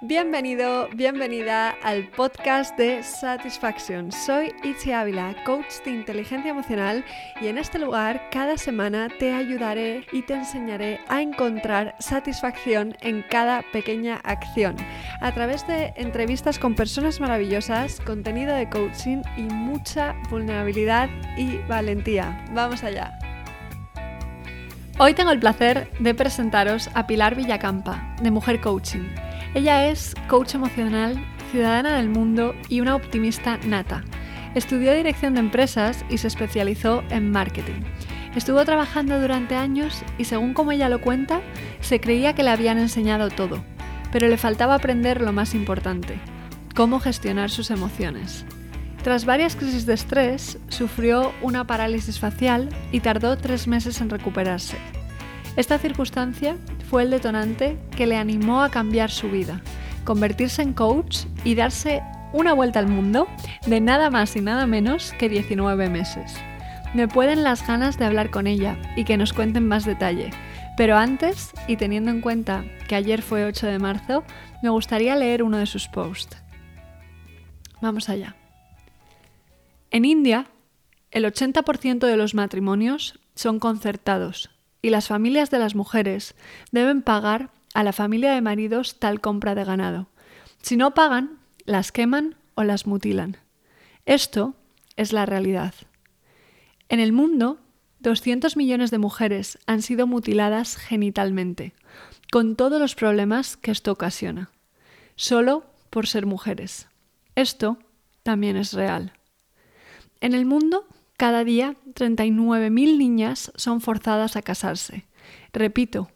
Bienvenido, bienvenida al podcast de Satisfaction. Soy Itzi Ávila, coach de inteligencia emocional y en este lugar cada semana te ayudaré y te enseñaré a encontrar satisfacción en cada pequeña acción a través de entrevistas con personas maravillosas, contenido de coaching y mucha vulnerabilidad y valentía. Vamos allá. Hoy tengo el placer de presentaros a Pilar Villacampa, de Mujer Coaching. Ella es coach emocional, ciudadana del mundo y una optimista nata. Estudió dirección de empresas y se especializó en marketing. Estuvo trabajando durante años y según como ella lo cuenta, se creía que le habían enseñado todo, pero le faltaba aprender lo más importante, cómo gestionar sus emociones. Tras varias crisis de estrés, sufrió una parálisis facial y tardó tres meses en recuperarse. Esta circunstancia fue el detonante que le animó a cambiar su vida, convertirse en coach y darse una vuelta al mundo de nada más y nada menos que 19 meses. Me pueden las ganas de hablar con ella y que nos cuenten más detalle, pero antes, y teniendo en cuenta que ayer fue 8 de marzo, me gustaría leer uno de sus posts. Vamos allá. En India, el 80% de los matrimonios son concertados y las familias de las mujeres deben pagar a la familia de maridos tal compra de ganado. Si no pagan, las queman o las mutilan. Esto es la realidad. En el mundo, 200 millones de mujeres han sido mutiladas genitalmente, con todos los problemas que esto ocasiona, solo por ser mujeres. Esto también es real. En el mundo, cada día 39.000 niñas son forzadas a casarse. Repito,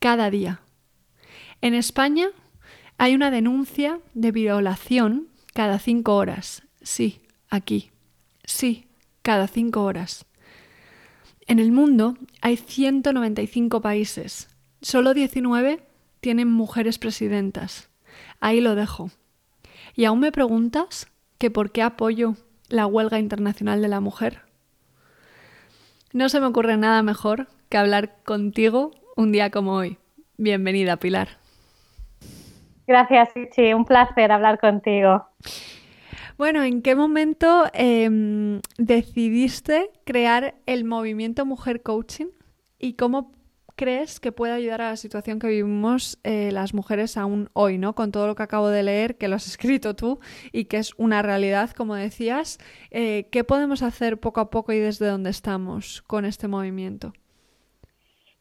cada día. En España hay una denuncia de violación cada cinco horas. Sí, aquí. Sí, cada cinco horas. En el mundo hay 195 países. Solo 19 tienen mujeres presidentas. Ahí lo dejo. ¿Y aún me preguntas que por qué apoyo la huelga internacional de la mujer. No se me ocurre nada mejor que hablar contigo un día como hoy. Bienvenida, Pilar. Gracias, Ichi. Un placer hablar contigo. Bueno, ¿en qué momento em, decidiste crear el movimiento Mujer Coaching y cómo crees que puede ayudar a la situación que vivimos eh, las mujeres aún hoy, ¿no? Con todo lo que acabo de leer, que lo has escrito tú y que es una realidad, como decías, eh, ¿qué podemos hacer poco a poco y desde dónde estamos con este movimiento?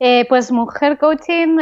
Eh, pues Mujer Coaching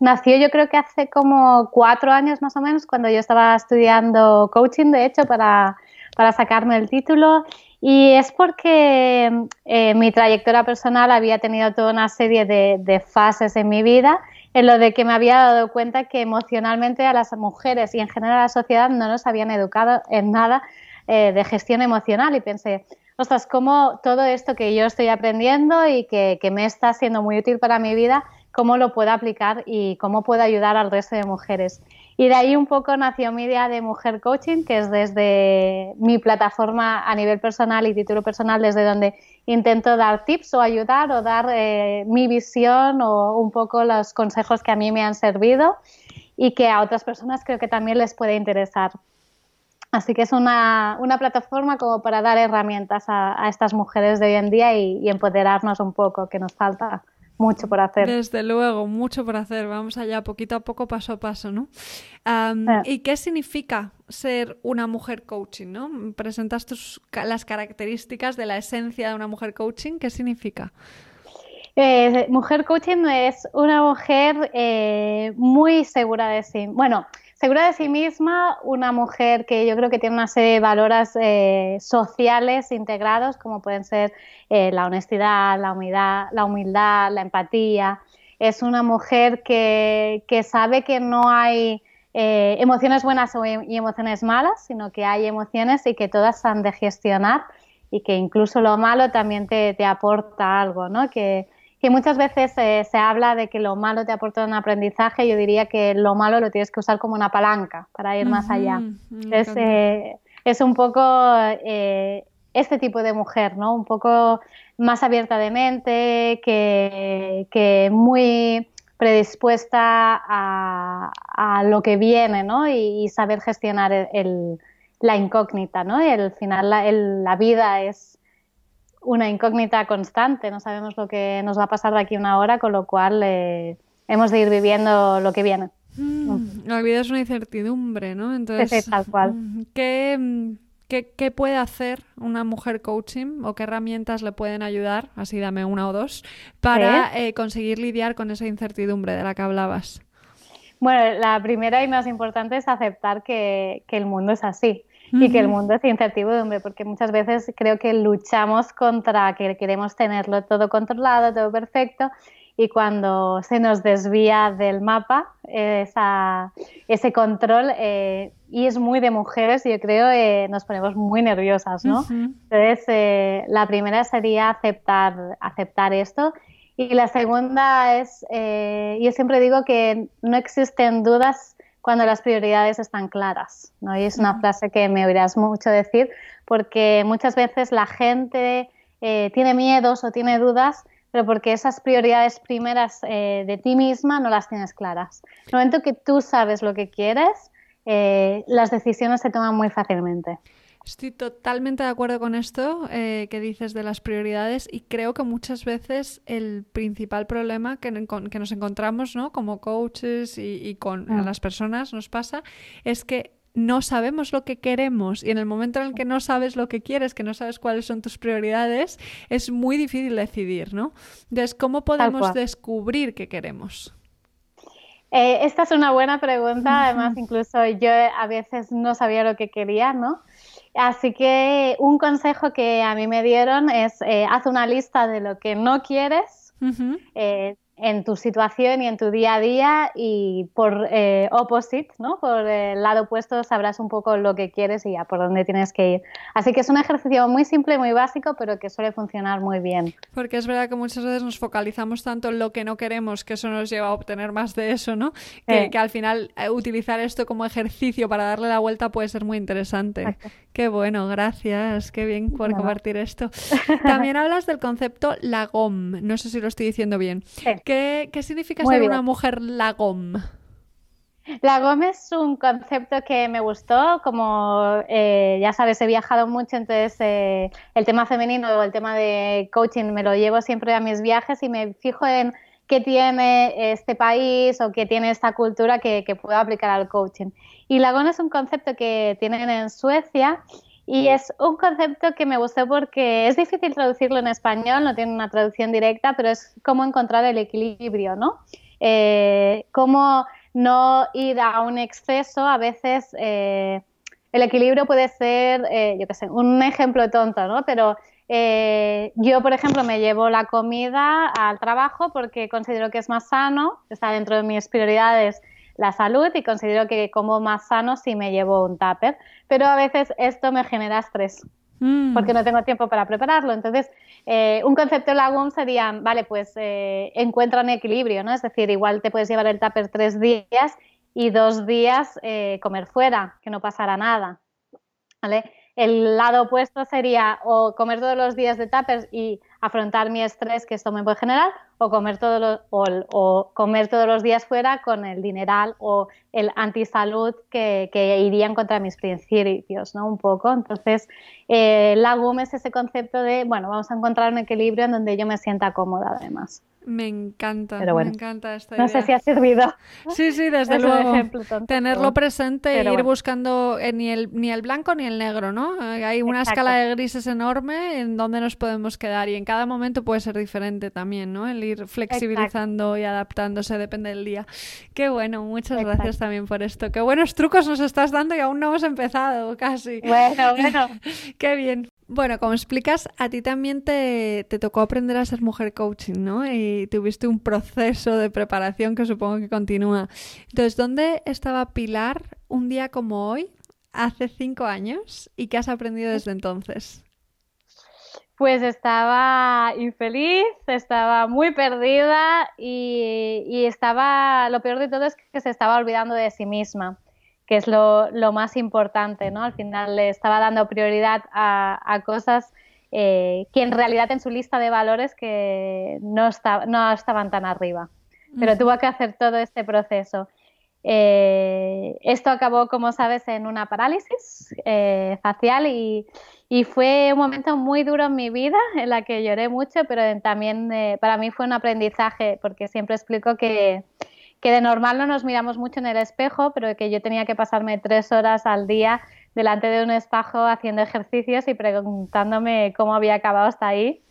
nació yo creo que hace como cuatro años más o menos, cuando yo estaba estudiando coaching, de hecho, para, para sacarme el título y es porque eh, mi trayectoria personal había tenido toda una serie de, fases en mi vida en lo de que me había dado cuenta que emocionalmente a las mujeres y en general a la sociedad no nos habían educado en nada eh, de gestión emocional y pensé, ostras, cómo todo esto que yo estoy aprendiendo y que, que me está siendo muy útil para mi vida, cómo lo puedo aplicar y cómo puedo ayudar al resto de mujeres. Y de ahí un poco nació mi idea de Mujer Coaching, que es desde mi plataforma a nivel personal y título personal, desde donde intento dar tips o ayudar o dar eh, mi visión o un poco los consejos que a mí me han servido y que a otras personas creo que también les puede interesar. Así que es una, una plataforma como para dar herramientas a, estas mujeres de hoy en día y, y empoderarnos un poco, que nos falta mucho por hacer. Desde luego, mucho por hacer. Vamos allá, poquito a poco, paso a paso, ¿no? ¿Y qué significa ser una mujer coaching, ¿no? Presentas tus, las características de la esencia de una mujer coaching. ¿Qué significa? Eh, mujer coaching es una mujer eh, muy segura de sí. Bueno, segura de sí misma, una mujer que yo creo que tiene una serie de valores eh, sociales integrados, como pueden ser eh, la honestidad, la humildad, la empatía. Es una mujer que, sabe que no hay eh, emociones buenas y emociones malas, sino que hay emociones y que todas han de gestionar y que incluso lo malo también te, te aporta algo, ¿no? Que, que muchas veces eh, se habla de que lo malo te aporta un aprendizaje, yo diría que lo malo lo tienes que usar como una palanca para ir más allá. Es, eh, es, un poco eh, este tipo de mujer, ¿no? Un poco más abierta de mente, que, que muy predispuesta a, lo que viene, ¿no? Y, saber gestionar la incógnita, ¿no? Y al final la, vida es una incógnita constante, no sabemos lo que nos va a pasar de aquí a una hora, con lo cual eh, hemos de ir viviendo lo que viene. Mm, la vida es una incertidumbre, ¿no? Entonces, tal cual. Mm, ¿qué, qué, puede hacer una mujer coaching o qué herramientas le pueden ayudar, así dame una o dos, para eh, conseguir lidiar con esa incertidumbre de la que hablabas? Bueno, la primera y más importante es aceptar que, que el mundo es así y que el mundo es incertidumbre, porque muchas veces creo que luchamos contra que queremos tenerlo todo controlado, todo perfecto, y cuando se nos desvía del mapa esa, ese control, eh, y es muy de mujeres, yo creo, eh, nos ponemos muy nerviosas, ¿no? Entonces, eh, la primera sería aceptar, aceptar esto. Y la segunda es, yo siempre digo que no existen dudas cuando las prioridades están claras, ¿no? Y es una frase que me oirás mucho decir, porque muchas veces la gente tiene miedos o tiene dudas pero porque esas prioridades primeras eh, de ti misma no las tienes claras. En el momento que tú sabes lo que quieres, eh, las decisiones se toman muy fácilmente. Estoy totalmente de acuerdo con esto eh, que dices de las prioridades y creo que muchas veces el principal problema que, nos encontramos ¿no? como coaches y, con mm. las personas nos pasa es que no sabemos lo que queremos y en el momento en el que no sabes lo que quieres, que no sabes cuáles son tus prioridades, es muy difícil decidir, ¿no? Entonces, ¿cómo podemos descubrir qué queremos? Eh, esta es una buena pregunta, además incluso yo a veces no sabía lo que quería, ¿no? Así que un consejo que a mí me dieron es eh, haz una lista de lo que no quieres, en tu situación y en tu día a día y por eh, opposite, ¿no? por el lado opuesto sabrás un poco lo que quieres y ya por dónde tienes que ir. Así que es un ejercicio muy simple, muy básico, pero que suele funcionar muy bien. Porque es verdad que muchas veces nos focalizamos tanto en lo que no queremos, que eso nos lleva a obtener más de eso, ¿no? Que, al final eh, utilizar esto como ejercicio para darle la vuelta puede ser muy interesante. Qué bueno, gracias, qué bien por compartir esto. También hablas del concepto lagom, no sé si lo estoy diciendo bien. ¿Qué, significa ser una mujer lagom? Lagom es un concepto que me gustó, como eh, ya sabes, he viajado mucho, entonces eh, el tema femenino o el tema de coaching me lo llevo siempre a mis viajes y me fijo en qué tiene este país o qué tiene esta cultura que, que puedo aplicar al coaching. Y Lagom es un concepto que tienen en Suecia y es un concepto que me gustó porque es difícil traducirlo en español, no tiene una traducción directa, pero es cómo encontrar el equilibrio, ¿no? Eh, cómo no ir a un exceso, a veces eh, el equilibrio puede ser, eh, yo qué sé, un ejemplo tonto, ¿no? Pero yo, por ejemplo, me llevo la comida al trabajo porque considero que es más sano, está dentro de mis prioridades la salud y considero que como más sano si me llevo un tupper, pero a veces esto me genera estrés. Mm. porque no tengo tiempo para prepararlo. Entonces, eh, un concepto lagún sería, vale, pues eh, encuentra un equilibrio, ¿no? Es decir, igual te puedes llevar el tupper tres días y dos días eh, comer fuera, que no pasará nada, ¿vale? El lado opuesto sería o comer todos los días de tuppers y afrontar mi estrés que esto me puede generar, o comer, todos los, o, comer todos los días fuera con el dineral o el antisalud que, que irían contra mis principios, ¿no? Un poco. Entonces, eh, la GUM es ese concepto de, bueno, vamos a encontrar un equilibrio en donde yo me sienta cómoda además. Me encanta, me encanta esta idea. No sé si ha servido. Sí, sí, desde luego. Tenerlo presente e ir buscando eh, ni, el, ni el blanco ni el negro, ¿no? Eh, hay una escala de grises enorme en donde nos podemos quedar y en cada momento puede ser diferente también, ¿no? El ir flexibilizando y adaptándose depende del día. Qué bueno, muchas gracias también por esto. Qué buenos trucos nos estás dando y aún no hemos empezado casi. Bueno, bueno. Qué bien. Bueno, como explicas, a ti también te, tocó aprender a ser mujer coaching, ¿no? Y tuviste un proceso de preparación que supongo que continúa. Entonces, ¿dónde estaba Pilar un día como hoy, hace cinco años, y qué has aprendido desde entonces? Pues estaba infeliz, estaba muy perdida y, y, estaba, lo peor de todo es que se estaba olvidando de sí misma que es lo, más importante, ¿no? Al final le estaba dando prioridad a, cosas eh, que en realidad en su lista de valores que no, no estaban tan arriba. pero tuvo que hacer todo este proceso. Eh, esto acabó, como sabes, en una parálisis eh, facial y, fue un momento muy duro en mi vida en la que lloré mucho, pero también eh, para mí fue un aprendizaje porque siempre explico que, que de normal no nos miramos mucho en el espejo, pero que yo tenía que pasarme tres horas al día delante de un espejo haciendo ejercicios y preguntándome cómo había acabado hasta ahí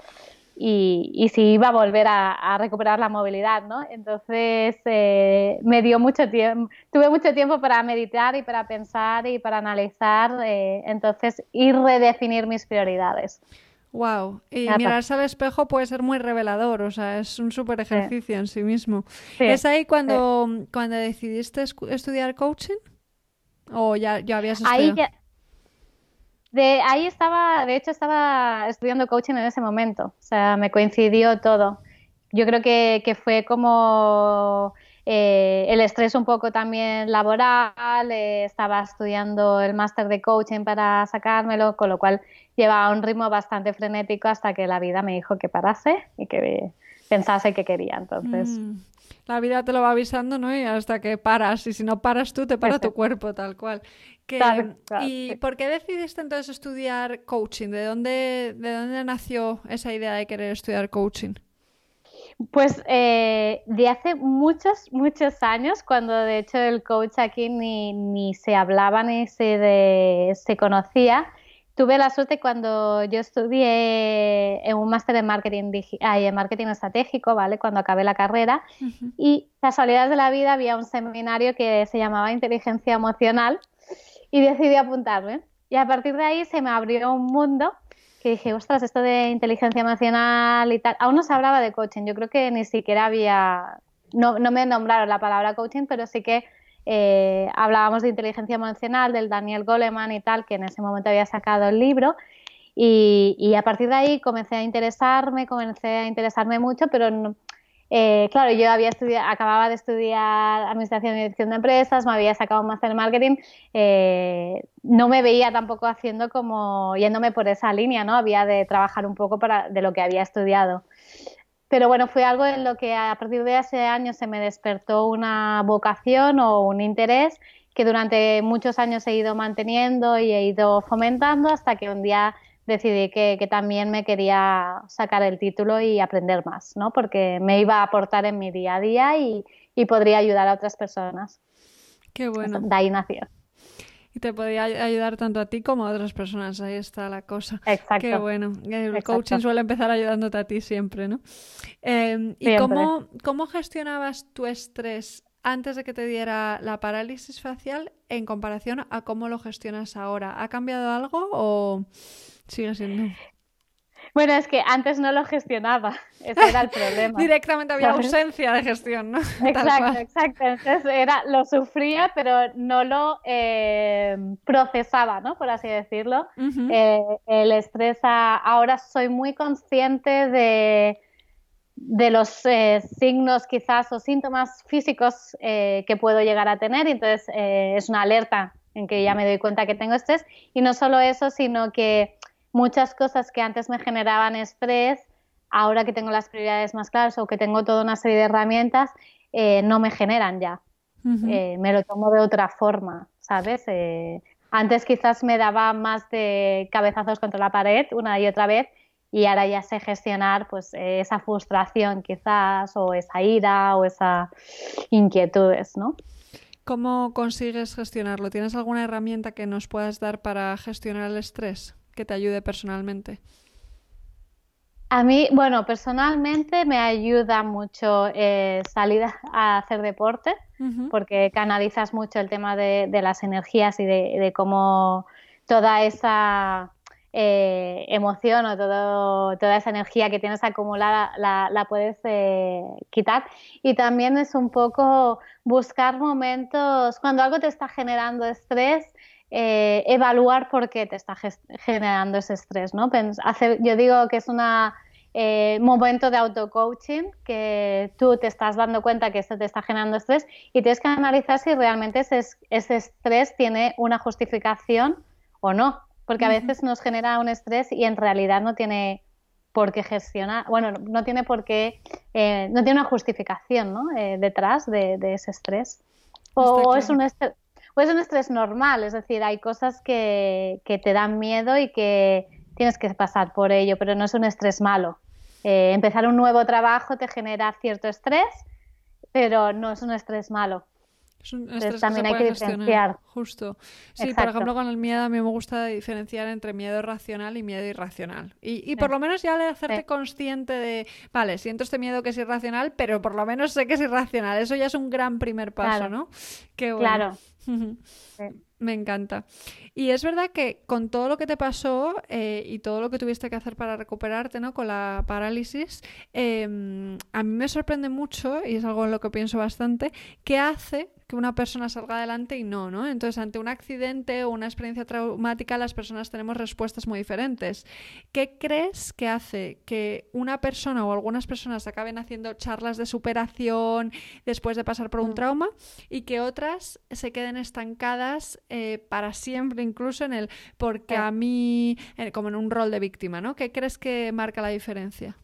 y, si iba a volver a, recuperar la movilidad, ¿no? Entonces eh, me dio mucho tiempo, tuve mucho tiempo para meditar y para pensar y para analizar, eh, entonces y redefinir mis prioridades. Wow, y mirarse al espejo puede ser muy revelador, o sea, es un súper ejercicio en sí mismo. ¿Es ahí cuando, cuando decidiste estudiar coaching? ¿O ya, ya habías estudiado? Ahí de ahí estaba, de hecho estaba estudiando coaching en ese momento, o sea, me coincidió todo. Yo creo que, que fue como eh, el estrés un poco también laboral, eh, estaba estudiando el máster de coaching para sacármelo, con lo cual llevaba un ritmo bastante frenético hasta que la vida me dijo que parase y que pensase que quería. Entonces, mm la vida te lo va avisando, ¿no? Y hasta que paras, y si no paras tú, te para tu cuerpo, tal cual. ¿Y por qué decidiste entonces estudiar coaching? ¿De dónde, ¿De dónde nació esa idea de querer estudiar coaching? Pues eh, de hace muchos, muchos años, cuando de hecho el coach aquí ni, ni se hablaba ni se, se conocía, Tuve la suerte cuando yo estudié en un máster en marketing, en marketing estratégico, ¿vale? Cuando acabé la carrera. Y casualidades de la vida había un seminario que se llamaba Inteligencia Emocional y decidí apuntarme. Y a partir de ahí se me abrió un mundo que dije, ostras, esto de inteligencia emocional y tal. Aún no se hablaba de coaching. Yo creo que ni siquiera había. No, no me nombraron la palabra coaching, pero sí que eh, hablábamos de inteligencia emocional, del Daniel Goleman y tal, que en ese momento había sacado el libro. Y, a partir de ahí comencé a interesarme, comencé a interesarme mucho, pero eh, claro, yo había estudiado, acababa de estudiar Administración y Dirección de Empresas, me había sacado un máster en Marketing, eh, no me veía tampoco haciendo como yéndome por esa línea, ¿no? Había de trabajar un poco para, de lo que había estudiado. Pero bueno, fue algo en lo que a partir de ese año se me despertó una vocación o un interés que durante muchos años he ido manteniendo y he ido fomentando hasta que un día decidí que, también me quería sacar el título y aprender más, ¿no? Porque me iba a aportar en mi día a día y, y podría ayudar a otras personas. Qué bueno. De ahí nació. Y te podía ayudar tanto a ti como a otras personas. Ahí está la cosa. Exacto. Qué bueno. El coaching suele empezar ayudándote a ti siempre, ¿no? Em, ¿Y cómo, cómo gestionabas tu estrés antes de que te diera la parálisis facial en comparación a cómo lo gestionas ahora? ¿Ha cambiado algo o sigue siendo? Bueno, es que antes no lo gestionaba, ese era el problema. Directamente había ausencia de gestión, ¿no? Exacto, exacto. Entonces era, lo sufría, pero no lo eh, procesaba, ¿no? Por así decirlo. Eh, el estrés, ahora soy muy consciente de, de los eh, signos quizás o síntomas físicos que puedo llegar a tener, y entonces es una alerta en que ya me doy cuenta que tengo estrés. Y no solo eso, sino que muchas cosas que antes me generaban estrés, ahora que tengo las prioridades más claras o que tengo toda una serie de herramientas, eh, no me generan ya. Eh, me lo tomo de otra forma, ¿sabes? Eh, antes quizás me daba más de cabezazos contra la pared una y otra vez y ahora ya sé gestionar pues esa frustración quizás o esa ira o esas inquietudes, ¿no? ¿Cómo consigues gestionarlo? ¿Tienes alguna herramienta que nos puedas dar para gestionar el estrés? Que te ayude personalmente? A mí, bueno, personalmente me ayuda mucho eh, salir a hacer deporte, porque canalizas mucho el tema de, las energías y de, cómo toda esa eh, emoción o todo, toda esa energía que tienes acumulada la, la puedes eh, quitar. Y también es un poco buscar momentos, cuando algo te está generando estrés, eh, evaluar por qué te está generando ese estrés, ¿no? yo digo que es un eh, momento de auto-coaching, que tú te estás dando cuenta que esto te está generando estrés y tienes que analizar si realmente ese, estrés tiene una justificación o no, porque a veces nos genera un estrés y en realidad no tiene por qué gestionar, bueno, no tiene por qué, eh, no tiene una justificación ¿no? Detrás de, ese estrés. O, es un estrés, o es un estrés normal, es decir, hay cosas que, que, te dan miedo y que tienes que pasar por ello, pero no es un estrés malo. Eh, empezar un nuevo trabajo te genera cierto estrés, pero no es un estrés malo. Es también hay que diferenciar. Justo. Sí, por ejemplo, con el miedo a mí me gusta diferenciar entre miedo racional y miedo irracional. Y, por lo menos ya de hacerte consciente de, vale, siento este miedo que es irracional, pero por lo menos sé que es irracional. Eso ya es un gran primer paso, ¿no? Qué bueno. Claro. Me encanta. Y es verdad que con todo lo que te pasó eh, y todo lo que tuviste que hacer para recuperarte, ¿no? Con la parálisis, em, a mí me sorprende mucho, y es algo en lo que pienso bastante, que hace que una persona salga adelante y no, ¿no? Entonces, ante un accidente o una experiencia traumática, las personas tenemos respuestas muy diferentes. ¿Qué crees que hace que una persona o algunas personas acaben haciendo charlas de superación después de pasar por un mm. trauma y que otras se queden estancadas eh, para siempre, incluso en el porque a mí, eh, como en un rol de víctima, ¿no? ¿Qué crees que marca la diferencia?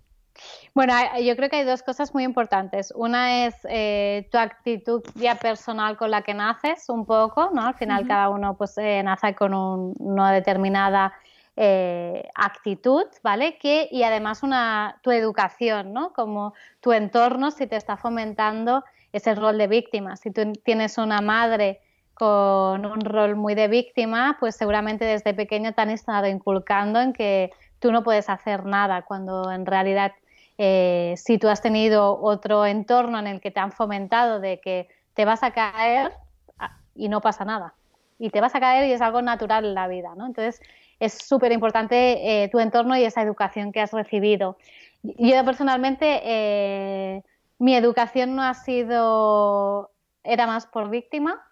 Bueno, yo creo que hay dos cosas muy importantes. Una es eh, tu actitud ya personal con la que naces, un poco, ¿no? Al final cada uno pues eh, nace con una determinada eh, actitud, ¿vale? Que, y además una, tu educación, ¿no? Como tu entorno, si te está fomentando ese rol de víctima. Si tú tienes una madre con un rol muy de víctima, pues seguramente desde pequeño te han estado inculcando en que tú no puedes hacer nada, cuando en realidad eh, si tú has tenido otro entorno en el que te han fomentado de que te vas a caer ah, y no pasa nada. Y te vas a caer y es algo natural en la vida, ¿no? Entonces es súper importante eh, tu entorno y esa educación que has recibido. Yo personalmente, eh, mi educación no ha sido, era más por víctima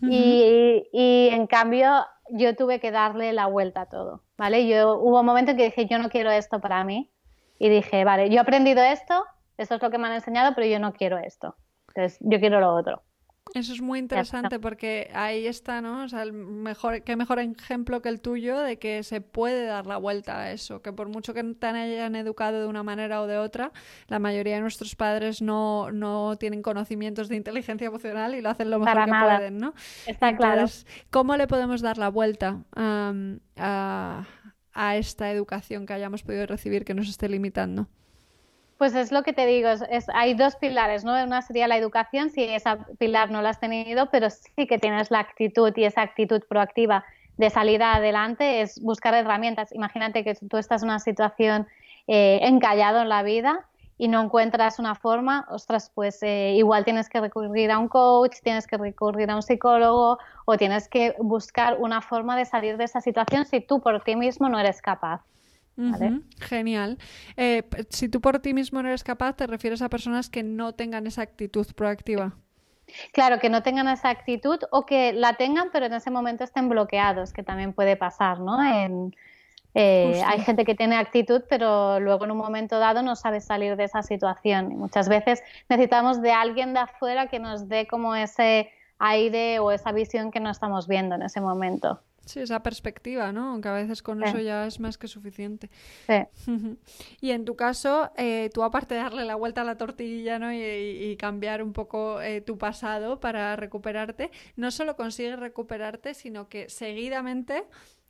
y, y en cambio yo tuve que darle la vuelta a todo, ¿vale? Yo hubo un momento en que dije, yo no quiero esto para mí y dije, vale, yo he aprendido esto, esto es lo que me han enseñado, pero yo no quiero esto. Entonces, yo quiero lo otro. Eso es muy interesante porque ahí está, ¿no? O sea, el mejor, qué mejor ejemplo que el tuyo de que se puede dar la vuelta a eso, que por mucho que te hayan educado de una manera o de otra, la mayoría de nuestros padres no, no tienen conocimientos de inteligencia emocional y lo hacen lo mejor que pueden, ¿no? Está claro. ¿Cómo le podemos dar la vuelta a, a esta educación que hayamos podido recibir que nos esté limitando? Pues es lo que te digo, es, hay dos pilares, ¿no? Una sería la educación, si esa pilar no la has tenido, pero sí que tienes la actitud y esa actitud proactiva de salir adelante, es buscar herramientas. Imagínate que tú estás en una situación eh, encallado en la vida y no encuentras una forma, ostras, pues eh, igual tienes que recurrir a un coach, tienes que recurrir a un psicólogo o tienes que buscar una forma de salir de esa situación si tú por ti mismo no eres capaz. Genial. Eh, si tú por ti mismo no eres capaz, te refieres a personas que no tengan esa actitud proactiva. Claro, que no tengan esa actitud o que la tengan, pero en ese momento estén bloqueados, que también puede pasar, ¿no? Eh, hay gente que tiene actitud, pero luego en un momento dado no sabe salir de esa situación. Y muchas veces necesitamos de alguien de afuera que nos dé como ese aire o esa visión que no estamos viendo en ese momento. Sí, esa perspectiva, ¿no? Aunque a veces con eso ya es más que suficiente. Sí. y en tu caso, eh, tú aparte de darle la vuelta a la tortilla ¿no? y, cambiar un poco eh, tu pasado para recuperarte, no solo consigues recuperarte, sino que seguidamente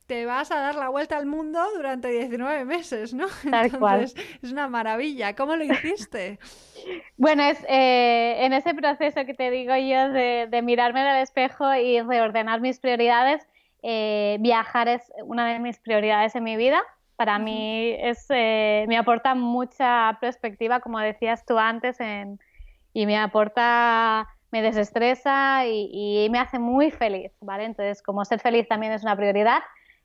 te vas a dar la vuelta al mundo durante 19 meses, ¿no? Tal Entonces, Es una maravilla. ¿Cómo lo hiciste? bueno, es eh, en ese proceso que te digo yo de, de mirarme al espejo y reordenar mis prioridades, eh, viajar es una de mis prioridades en mi vida. Para mí es, eh, me aporta mucha perspectiva, como decías tú antes, y me aporta, me desestresa y, me hace muy feliz, ¿vale? Entonces, como ser feliz también es una prioridad,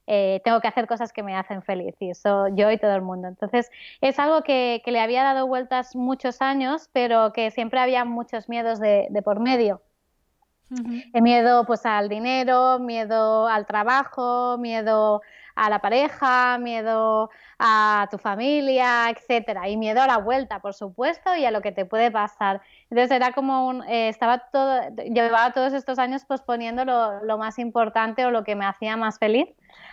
eh, tengo que hacer cosas que me hacen feliz y eso yo y todo el mundo. Entonces, es algo que, le había dado vueltas muchos años, pero que siempre había muchos miedos de por medio. Miedo pues al dinero, miedo al trabajo, miedo a la pareja, miedo a tu familia, etcétera, y miedo a la vuelta, por supuesto, y a lo que te puede pasar. Entonces era como eh, estaba todo, llevaba todos estos años posponiendo lo, más importante o lo que me hacía más feliz.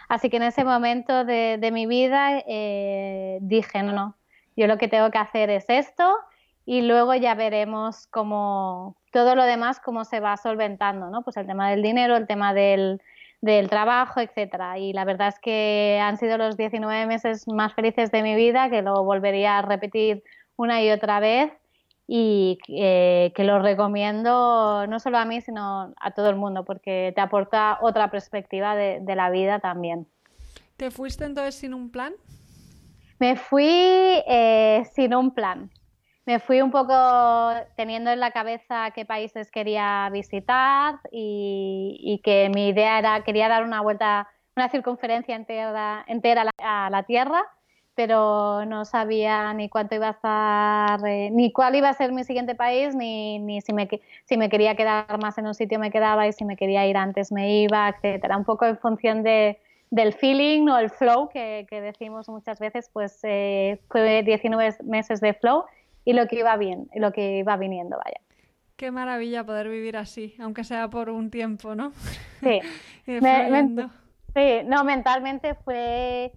Así que en ese momento de, mi vida eh, dije, no, no, yo lo que tengo que hacer es esto y luego ya veremos cómo todo lo demás cómo se va solventando, ¿no? Pues el tema del dinero, el tema del, del trabajo, etcétera. Y la verdad es que han sido los 19 meses más felices de mi vida, que lo volvería a repetir una y otra vez y eh, que lo recomiendo no solo a mí, sino a todo el mundo, porque te aporta otra perspectiva de, de la vida también. ¿Te fuiste entonces sin un plan? Me fui eh, sin un plan me fui un poco teniendo en la cabeza qué países quería visitar y, que mi idea era, quería dar una vuelta, una circunferencia entera, entera a la Tierra, pero no sabía ni cuánto iba a estar, eh, ni cuál iba a ser mi siguiente país, ni, ni si, me, si me quería quedar más en un sitio me quedaba y si me quería ir antes me iba, etcétera. Un poco en función de, del feeling o el flow que, decimos muchas veces, pues eh, fue 19 meses de flow y lo que iba bien, lo que iba viniendo, vaya. Qué maravilla poder vivir así, aunque sea por un tiempo, ¿no? Sí. sí, no, mentalmente fue,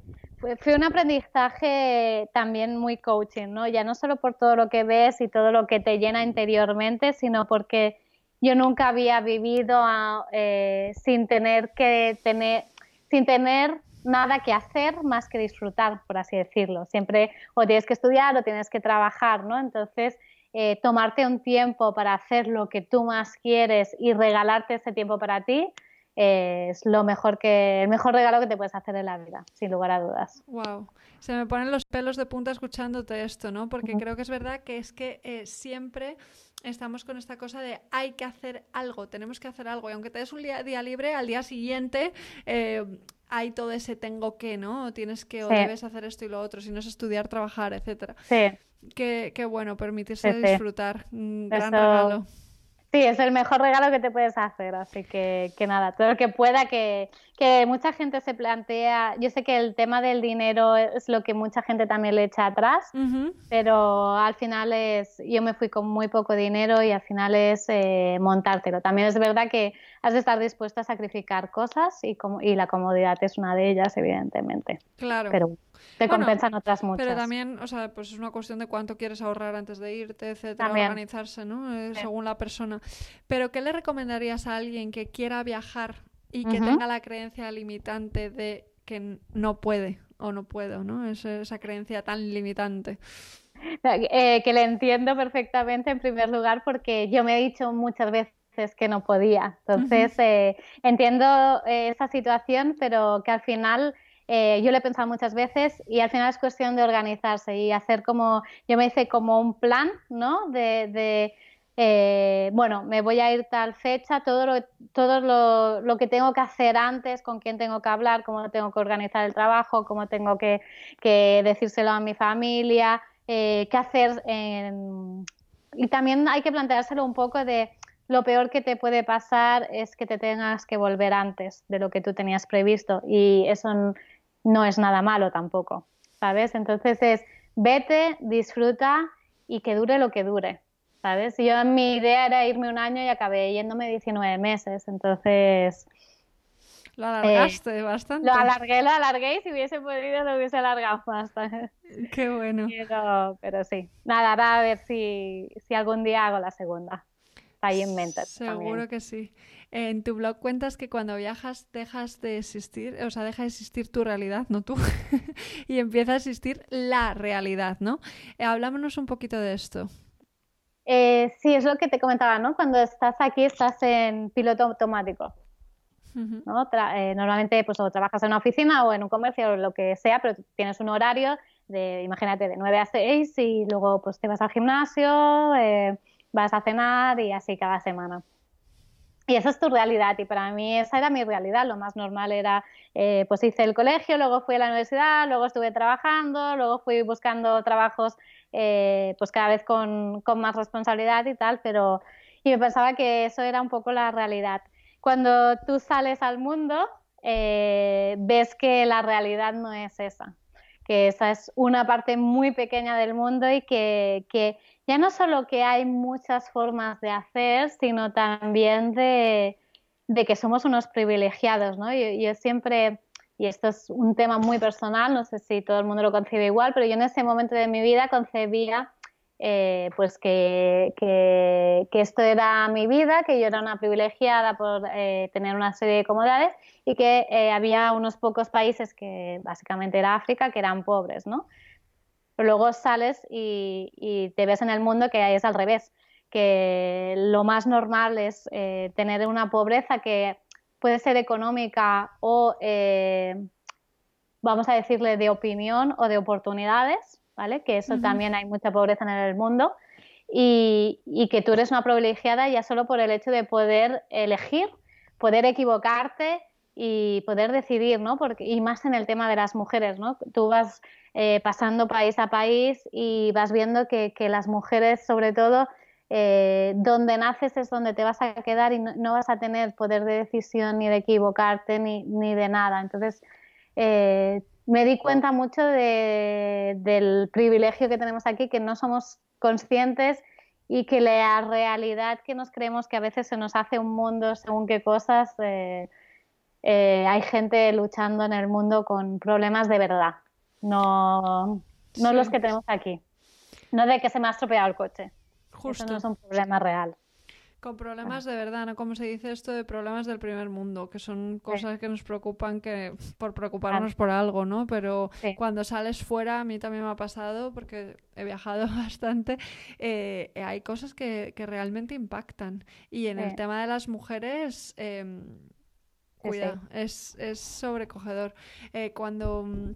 fue, un aprendizaje también muy coaching, ¿no? Ya no solo por todo lo que ves y todo lo que te llena interiormente, sino porque yo nunca había vivido ah, eh, sin tener que tener, sin tener nada que hacer más que disfrutar, por así decirlo. Siempre o tienes que estudiar o tienes que trabajar, ¿no? Entonces, eh, tomarte un tiempo para hacer lo que tú más quieres y regalarte ese tiempo para ti eh, es lo mejor que el mejor regalo que te puedes hacer en la vida, sin lugar a dudas. Wow, se me ponen los pelos de punta escuchándote esto, ¿no? Porque creo que es verdad que es que eh, siempre estamos con esta cosa de hay que hacer algo, tenemos que hacer algo y aunque te des un día, día libre, al día siguiente hay todo ese tengo que, ¿no? Tienes que o debes hacer esto y lo otro, si no es estudiar, trabajar, etcétera. Sí. Qué, bueno, permitirse disfrutar. Un gran regalo. Sí, es el mejor regalo que te puedes hacer, así que, que nada, todo lo que pueda, que, que, mucha gente se plantea, yo sé que el tema del dinero es lo que mucha gente también le echa atrás, pero al final es, yo me fui con muy poco dinero y al final es eh, montártelo. También es verdad que has de estar dispuesta a sacrificar cosas y, como, y la comodidad es una de ellas, evidentemente. Claro. Pero te compensan otras muchas. Pero también, o sea, pues es una cuestión de cuánto quieres ahorrar antes de irte, etcétera, organizarse, ¿no? Eh, según la persona. Pero ¿qué le recomendarías a alguien que quiera viajar y que tenga la creencia limitante de que no puede o no puedo, ¿no? esa creencia tan limitante. Eh, que le entiendo perfectamente en primer lugar porque yo me he dicho muchas veces que no podía. Entonces, eh, entiendo esa situación, pero que al final eh, yo lo he pensado muchas veces y al final es cuestión de organizarse y hacer como, yo me hice como un plan, ¿no? De, eh, bueno, me voy a ir tal fecha, todo, lo, todo lo, lo, que tengo que hacer antes, con quién tengo que hablar, cómo tengo que organizar el trabajo, cómo tengo que, que decírselo a mi familia, eh, qué hacer. Y también hay que planteárselo un poco de lo peor que te puede pasar es que te tengas que volver antes de lo que tú tenías previsto y eso no es nada malo tampoco, ¿sabes? Entonces es vete, disfruta y que dure lo que dure, ¿sabes? Yo mi idea era irme un año y acabé yéndome 19 meses, entonces... Lo alargaste eh, bastante. Lo alargué, lo alargué y si hubiese podido lo hubiese alargado más. Qué bueno. Pero, pero sí, nada, ahora a ver si, si algún día hago la segunda. Ahí en mente. Seguro que sí. En tu blog cuentas que cuando viajas dejas de existir, o sea, deja de existir tu realidad, no tú, y empieza a existir la realidad, ¿no? Eh, hablámonos un poquito de esto. Eh, sí, es lo que te comentaba, ¿no? Cuando estás aquí estás en piloto automático. ¿no? Eh, normalmente pues o trabajas en una oficina o en un comercio o lo que sea, pero tienes un horario de, imagínate, de 9 a 6 y luego pues te vas al gimnasio, vas a cenar y así cada semana. Y esa es tu realidad y para mí esa era mi realidad. Lo más normal era, eh, pues hice el colegio, luego fui a la universidad, luego estuve trabajando, luego fui buscando trabajos eh, pues cada vez con, con, más responsabilidad y tal, pero y me pensaba que eso era un poco la realidad. Cuando tú sales al mundo eh, ves que la realidad no es esa, que esa es una parte muy pequeña del mundo y que, que ya no solo que hay muchas formas de hacer, sino también de, de que somos unos privilegiados, ¿no? Yo, yo, siempre, y esto es un tema muy personal, no sé si todo el mundo lo concibe igual, pero yo en ese momento de mi vida concebía eh, pues que, que, esto era mi vida, que yo era una privilegiada por eh, tener una serie de comodidades y que eh, había unos pocos países que básicamente era África que eran pobres, ¿no? Pero luego sales y, y te ves en el mundo que es al revés, que lo más normal es tener una pobreza que puede ser económica o, vamos a decirle, de opinión o de oportunidades, ¿vale? Que eso uh -huh. también hay mucha pobreza en el mundo. Y, y, que tú eres una privilegiada ya solo por el hecho de poder elegir, poder equivocarte y poder decidir, ¿no? Porque, y más en el tema de las mujeres, ¿no? Tú vas eh, pasando país a país y vas viendo que, que las mujeres, sobre todo, eh, donde naces es donde te vas a quedar y no, no, vas a tener poder de decisión ni de equivocarte ni, ni de nada. Entonces, eh, me di cuenta mucho de, del privilegio que tenemos aquí, que no somos conscientes y que la realidad que nos creemos que a veces se nos hace un mundo según qué cosas, eh, eh, hay gente luchando en el mundo con problemas de verdad, no, no sí. los que tenemos aquí, no de que se me ha estropeado el coche. Justo. Eso no es un problema real. Con problemas de verdad, ¿no? Como se dice esto de problemas del primer mundo, que son cosas sí. que nos preocupan que por preocuparnos por algo, ¿no? Pero sí. cuando sales fuera, a mí también me ha pasado, porque he viajado bastante, eh, hay cosas que, que, realmente impactan. Y en sí. el tema de las mujeres... Eh, Cuida, sí. Es, es, sobrecogedor. Eh, cuando mm,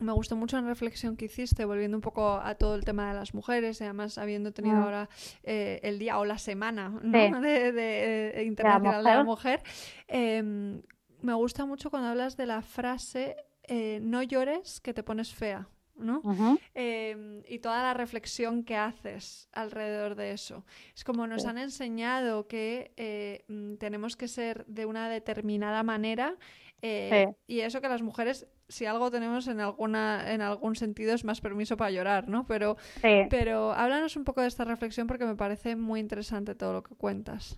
me gustó mucho la reflexión que hiciste, volviendo un poco a todo el tema de las mujeres, y además habiendo tenido mm. ahora eh, el día o la semana ¿no? sí. de, de, de, Internacional de la Mujer, eh, me gusta mucho cuando hablas de la frase eh, no llores que te pones fea. ¿No? Uh -huh. eh, y toda la reflexión que haces alrededor de eso. Es como nos sí. han enseñado que eh, mm, tenemos que ser de una determinada manera eh, sí. y eso que las mujeres, si algo tenemos en alguna en algún sentido es más permiso para llorar, ¿no? Pero, sí. pero háblanos un poco de esta reflexión porque me parece muy interesante todo lo que cuentas.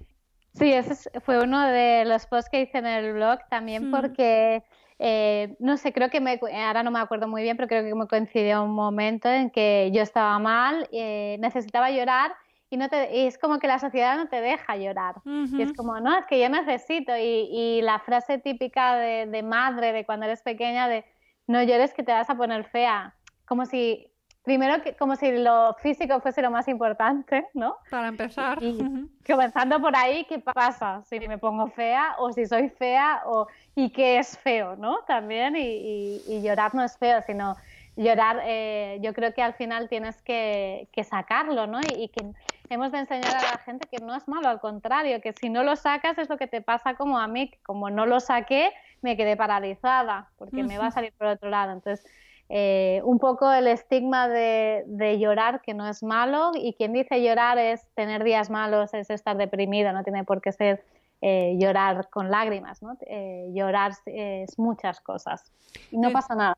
Sí, ese fue uno de los posts que hice en el blog también mm. porque... Eh, no sé, creo que me, ahora no me acuerdo muy bien, pero creo que me coincidió un momento en que yo estaba mal, eh, necesitaba llorar y, no te, y es como que la sociedad no te deja llorar. Uh -huh. Y es como, no, es que yo necesito. Y, y la frase típica de, de, madre, de cuando eres pequeña, de no llores que te vas a poner fea. Como si primero que como si lo físico fuese lo más importante, ¿no? Para empezar. Y, comenzando por ahí, ¿qué pasa? Si me pongo fea o si soy fea o y qué es feo, ¿no? También y, y, y llorar no es feo, sino llorar, eh, yo creo que al final tienes que, que sacarlo, ¿no? Y, y, que hemos de enseñar a la gente que no es malo, al contrario, que si no lo sacas es lo que te pasa como a mí, como no lo saqué, me quedé paralizada, porque uh -huh. me va a salir por otro lado. Entonces, eh, un poco el estigma de, de, llorar, que no es malo, y quien dice llorar es tener días malos, es estar deprimido, no tiene por qué ser eh, llorar con lágrimas, ¿no? Eh, llorar es muchas cosas y no pasa nada.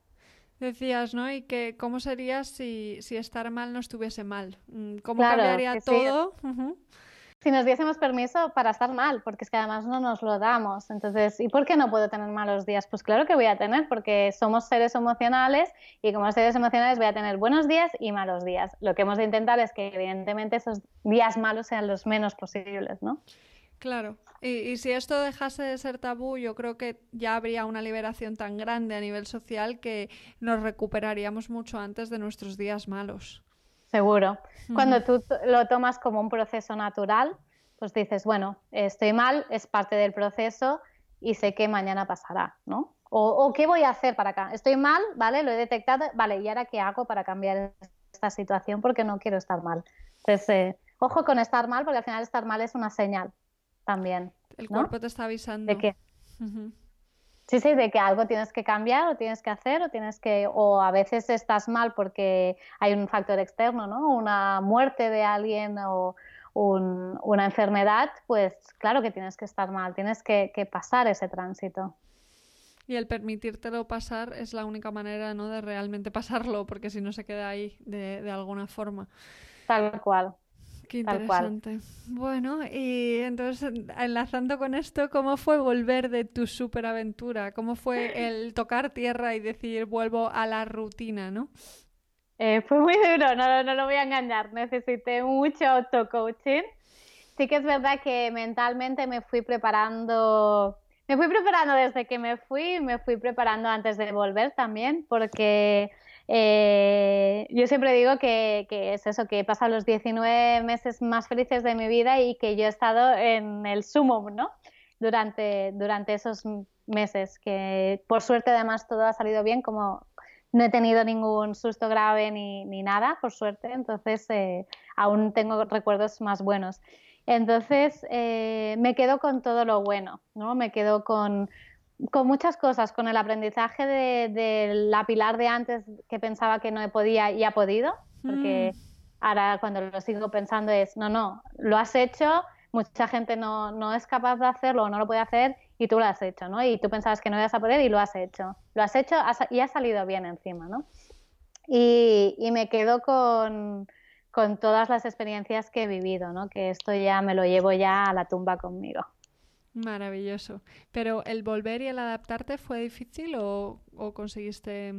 Decías, ¿no? Y que cómo sería si, si estar mal no estuviese mal. Mm, ¿Cómo claro, cambiaría todo? Sí. Uh -huh si nos diésemos permiso para estar mal, porque es que además no nos lo damos. Entonces, ¿y por qué no puedo tener malos días? Pues claro que voy a tener, porque somos seres emocionales y como seres emocionales voy a tener buenos días y malos días. Lo que hemos de intentar es que evidentemente esos días malos sean los menos posibles, ¿no? Claro, y, y, si esto dejase de ser tabú, yo creo que ya habría una liberación tan grande a nivel social que nos recuperaríamos mucho antes de nuestros días malos. Seguro. Cuando tú lo tomas como un proceso natural, pues dices, bueno, estoy mal, es parte del proceso y sé que mañana pasará, ¿no? O, o, qué voy a hacer para acá. Estoy mal, ¿vale? Lo he detectado, vale, ¿y ahora qué hago para cambiar esta situación? Porque no quiero estar mal. Entonces, eh, ojo con estar mal, porque al final estar mal es una señal también. El cuerpo te está avisando. ¿De qué? Uh -huh. Sí, sí, de que algo tienes que cambiar o tienes que hacer o tienes que o a veces estás mal porque hay un factor externo, ¿no? Una muerte de alguien o un, una enfermedad, pues claro que tienes que estar mal, tienes que, que pasar ese tránsito. Y el permitírtelo pasar es la única manera, ¿no? De realmente pasarlo, porque si no se queda ahí de, de alguna forma. Tal cual. Qué interesante. Bueno, y entonces enlazando con esto, ¿cómo fue volver de tu superaventura? ¿Cómo fue el tocar tierra y decir vuelvo a la rutina, no? Eh, fue muy duro, no, no lo voy a engañar. Necesité mucho auto-coaching. Sí que es verdad que mentalmente me fui preparando me fui preparando desde que me fui, me fui preparando antes de volver también, porque eh, yo siempre digo que, es eso, que he pasado los 19 meses más felices de mi vida y que yo he estado en el sumo, ¿no? Durante, durante esos meses, que por suerte además todo ha salido bien, como no he tenido ningún susto grave ni, ni nada, por suerte, entonces eh, aún tengo recuerdos más buenos. Entonces eh, me quedo con todo lo bueno, ¿no? Me quedo con, muchas cosas, con el aprendizaje de, la Pilar de antes que pensaba que no podía y ha podido, porque mm. ahora cuando lo sigo pensando es, no, no, lo has hecho, mucha gente no, es capaz de hacerlo o no lo puede hacer y tú lo has hecho, ¿no? Y tú pensabas que no ibas a poder y lo has hecho. Lo has hecho y ha salido bien encima, ¿no? y me quedo con, con todas las experiencias que he vivido, ¿no? Que esto ya me lo llevo ya a la tumba conmigo. Maravilloso. Pero el volver y el adaptarte fue difícil o, conseguiste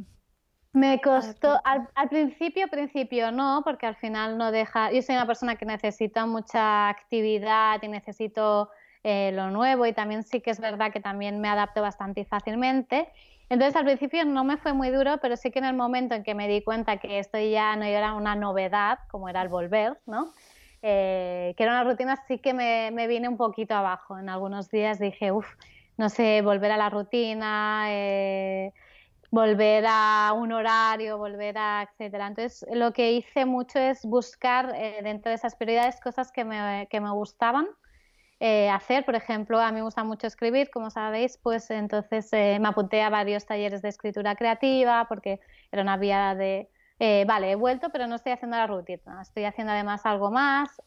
me costó, al, principio, principio no, porque al final no deja, yo soy una persona que necesita mucha actividad y necesito eh, lo nuevo y también sí que es verdad que también me adapto bastante fácilmente entonces al principio no me fue muy duro, pero sí que en el momento en que me di cuenta que esto ya no era una novedad, como era el volver, ¿no? Eh, que era una rutina, sí que me, me, vine un poquito abajo. En algunos días dije, uff, no sé, volver a la rutina, eh, volver a un horario, volver a, etcétera. Entonces lo que hice mucho es buscar eh, dentro de esas prioridades cosas que me, que me gustaban eh, hacer. Por ejemplo, a mí me gusta mucho escribir, como sabéis, pues entonces eh, me apunté a varios talleres de escritura creativa porque era una vía de, eh, vale, he vuelto, pero no estoy haciendo la rutina, estoy haciendo además algo más.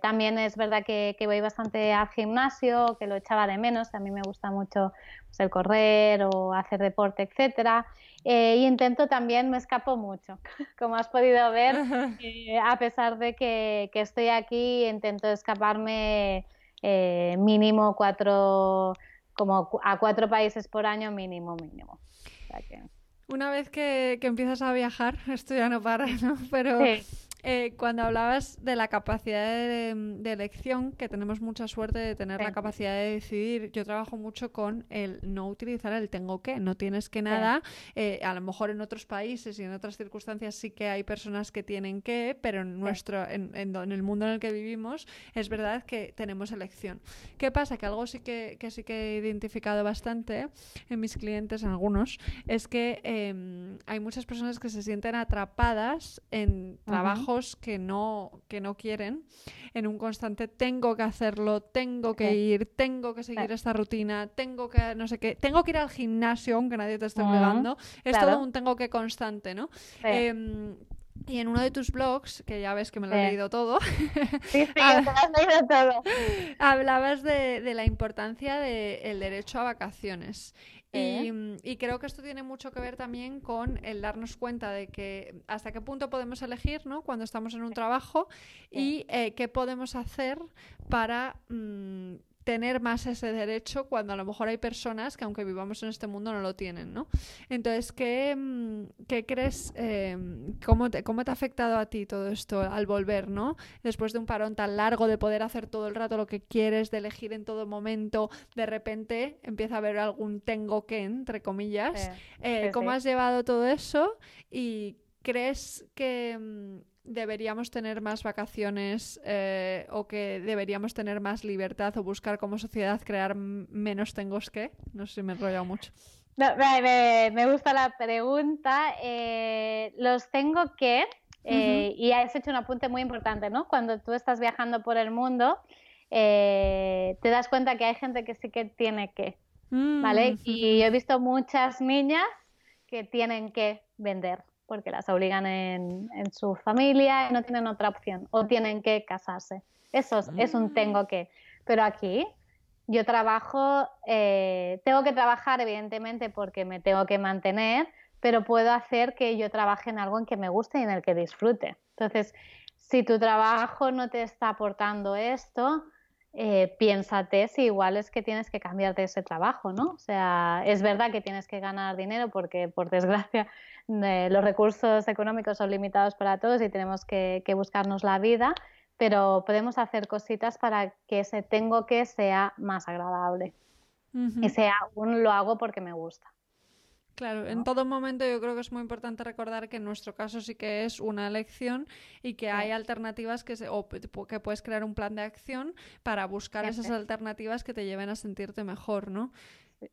también es verdad que, voy bastante al gimnasio, que lo echaba de menos, a mí me gusta mucho pues, el correr o hacer deporte, etcétera. y intento también, me escapo mucho, como has podido ver, a pesar de que, que estoy aquí, intento escaparme eh, mínimo cuatro, como a cuatro países por año mínimo, mínimo. Una vez que, empiezas a viajar, esto ya no para, ¿no? Pero eh, cuando hablabas de la capacidad de, elección, que tenemos mucha suerte de tener la capacidad de decidir, yo trabajo mucho con el no utilizar el tengo que, no tienes que nada, eh, a lo mejor en otros países y en otras circunstancias sí que hay personas que tienen que, pero en, nuestro, en, el mundo en el que vivimos es verdad que tenemos elección. ¿Qué pasa? Que algo sí que, sí que he identificado bastante en mis clientes, en algunos, es que em, hay muchas personas que se sienten atrapadas en que no, que no quieren en un constante tengo que hacerlo, tengo que ir, tengo que seguir esta rutina, tengo que no sé qué, tengo que ir al gimnasio aunque nadie te esté obligando. Es todo un tengo que constante, ¿no? Em, y en uno de tus blogs, que ya ves que me lo he leído todo, sí, sí, has leído todo. hablabas de, de la importancia del derecho a vacaciones. Mm, y, creo que esto tiene mucho que ver también con el darnos cuenta de que hasta qué punto podemos elegir ¿no? cuando estamos en un trabajo y eh, qué podemos hacer para mm, tener más ese derecho cuando a lo mejor hay personas que aunque vivamos en este mundo no lo tienen, ¿no? Entonces, ¿qué, mm, qué crees, em, cómo, te, cómo te ha afectado a ti todo esto al volver, ¿no? Después de un parón tan largo de poder hacer todo el rato lo que quieres, de elegir en todo momento, de repente empieza a haber algún tengo que, entre comillas. Eh, ¿Cómo has llevado todo eso? Y crees que mm, deberíamos tener más vacaciones eh, o que deberíamos tener más libertad o buscar como sociedad crear menos tengos que? No sé si me he enrollado mucho. me, gusta la pregunta. Eh, los tengo que, eh, y has hecho un apunte muy importante, ¿no? Cuando tú estás viajando por el mundo, te das cuenta que hay gente que sí que tiene que, ¿vale? Mm, y he visto muchas niñas que tienen que vender porque las obligan en, su familia y no tienen otra opción o tienen que casarse. Eso es, un tengo que. Pero aquí yo trabajo, eh, tengo que trabajar evidentemente porque me tengo que mantener, pero puedo hacer que yo trabaje en algo en que me guste y en el que disfrute. Entonces, si tu trabajo no te está aportando esto, eh, piénsate si igual es que tienes que cambiar de ese trabajo, ¿no? O sea, es verdad que tienes que ganar dinero porque, por desgracia, eh, los recursos económicos son limitados para todos y tenemos que, buscarnos la vida, pero podemos hacer cositas para que ese tengo que sea más agradable y sea un lo hago porque me gusta. Claro, en todo momento yo creo que es muy importante recordar que en nuestro caso sí que es una elección y que hay alternativas que se, o que puedes crear un plan de acción para buscar esas alternativas que te lleven a sentirte mejor, ¿no?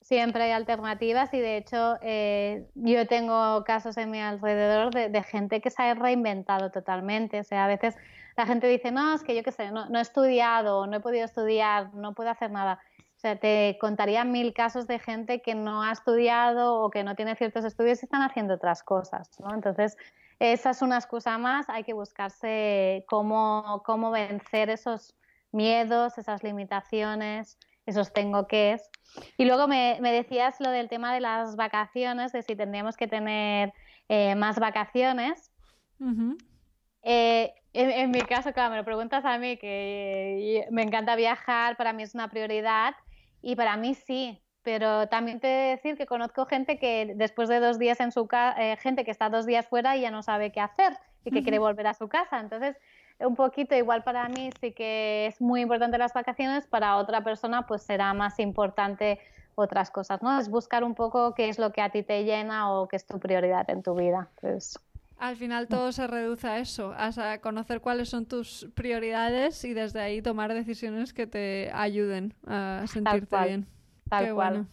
Siempre hay alternativas y de hecho eh, yo tengo casos en mi alrededor de, gente que se ha reinventado totalmente. O sea, a veces la gente dice, no, es que yo qué sé, no, no he estudiado, no he podido estudiar, no puedo hacer nada sea, te contaría mil casos de gente que no ha estudiado o que no tiene ciertos estudios y están haciendo otras cosas, ¿no? Entonces, esa es una excusa más, hay que buscarse cómo, cómo vencer esos miedos, esas limitaciones, esos tengo que es. Y luego me, decías lo del tema de las vacaciones, de si tendríamos que tener eh, más vacaciones. Eh, en, en, mi caso, claro, me lo preguntas a mí, que me encanta viajar, para mí es una prioridad y para mí sí, pero también te he de decir que conozco gente que después de dos días en su casa, eh, gente que está dos días fuera y ya no sabe qué hacer y que quiere volver a su casa. Entonces, un poquito igual para mí sí que es muy importante las vacaciones, para otra persona pues será más importante otras cosas, ¿no? Es buscar un poco qué es lo que a ti te llena o qué es tu prioridad en tu vida. Pues, al final todo se reduce a eso, a conocer cuáles son tus prioridades y desde ahí tomar decisiones que te ayuden a sentirte bien. Tal cual.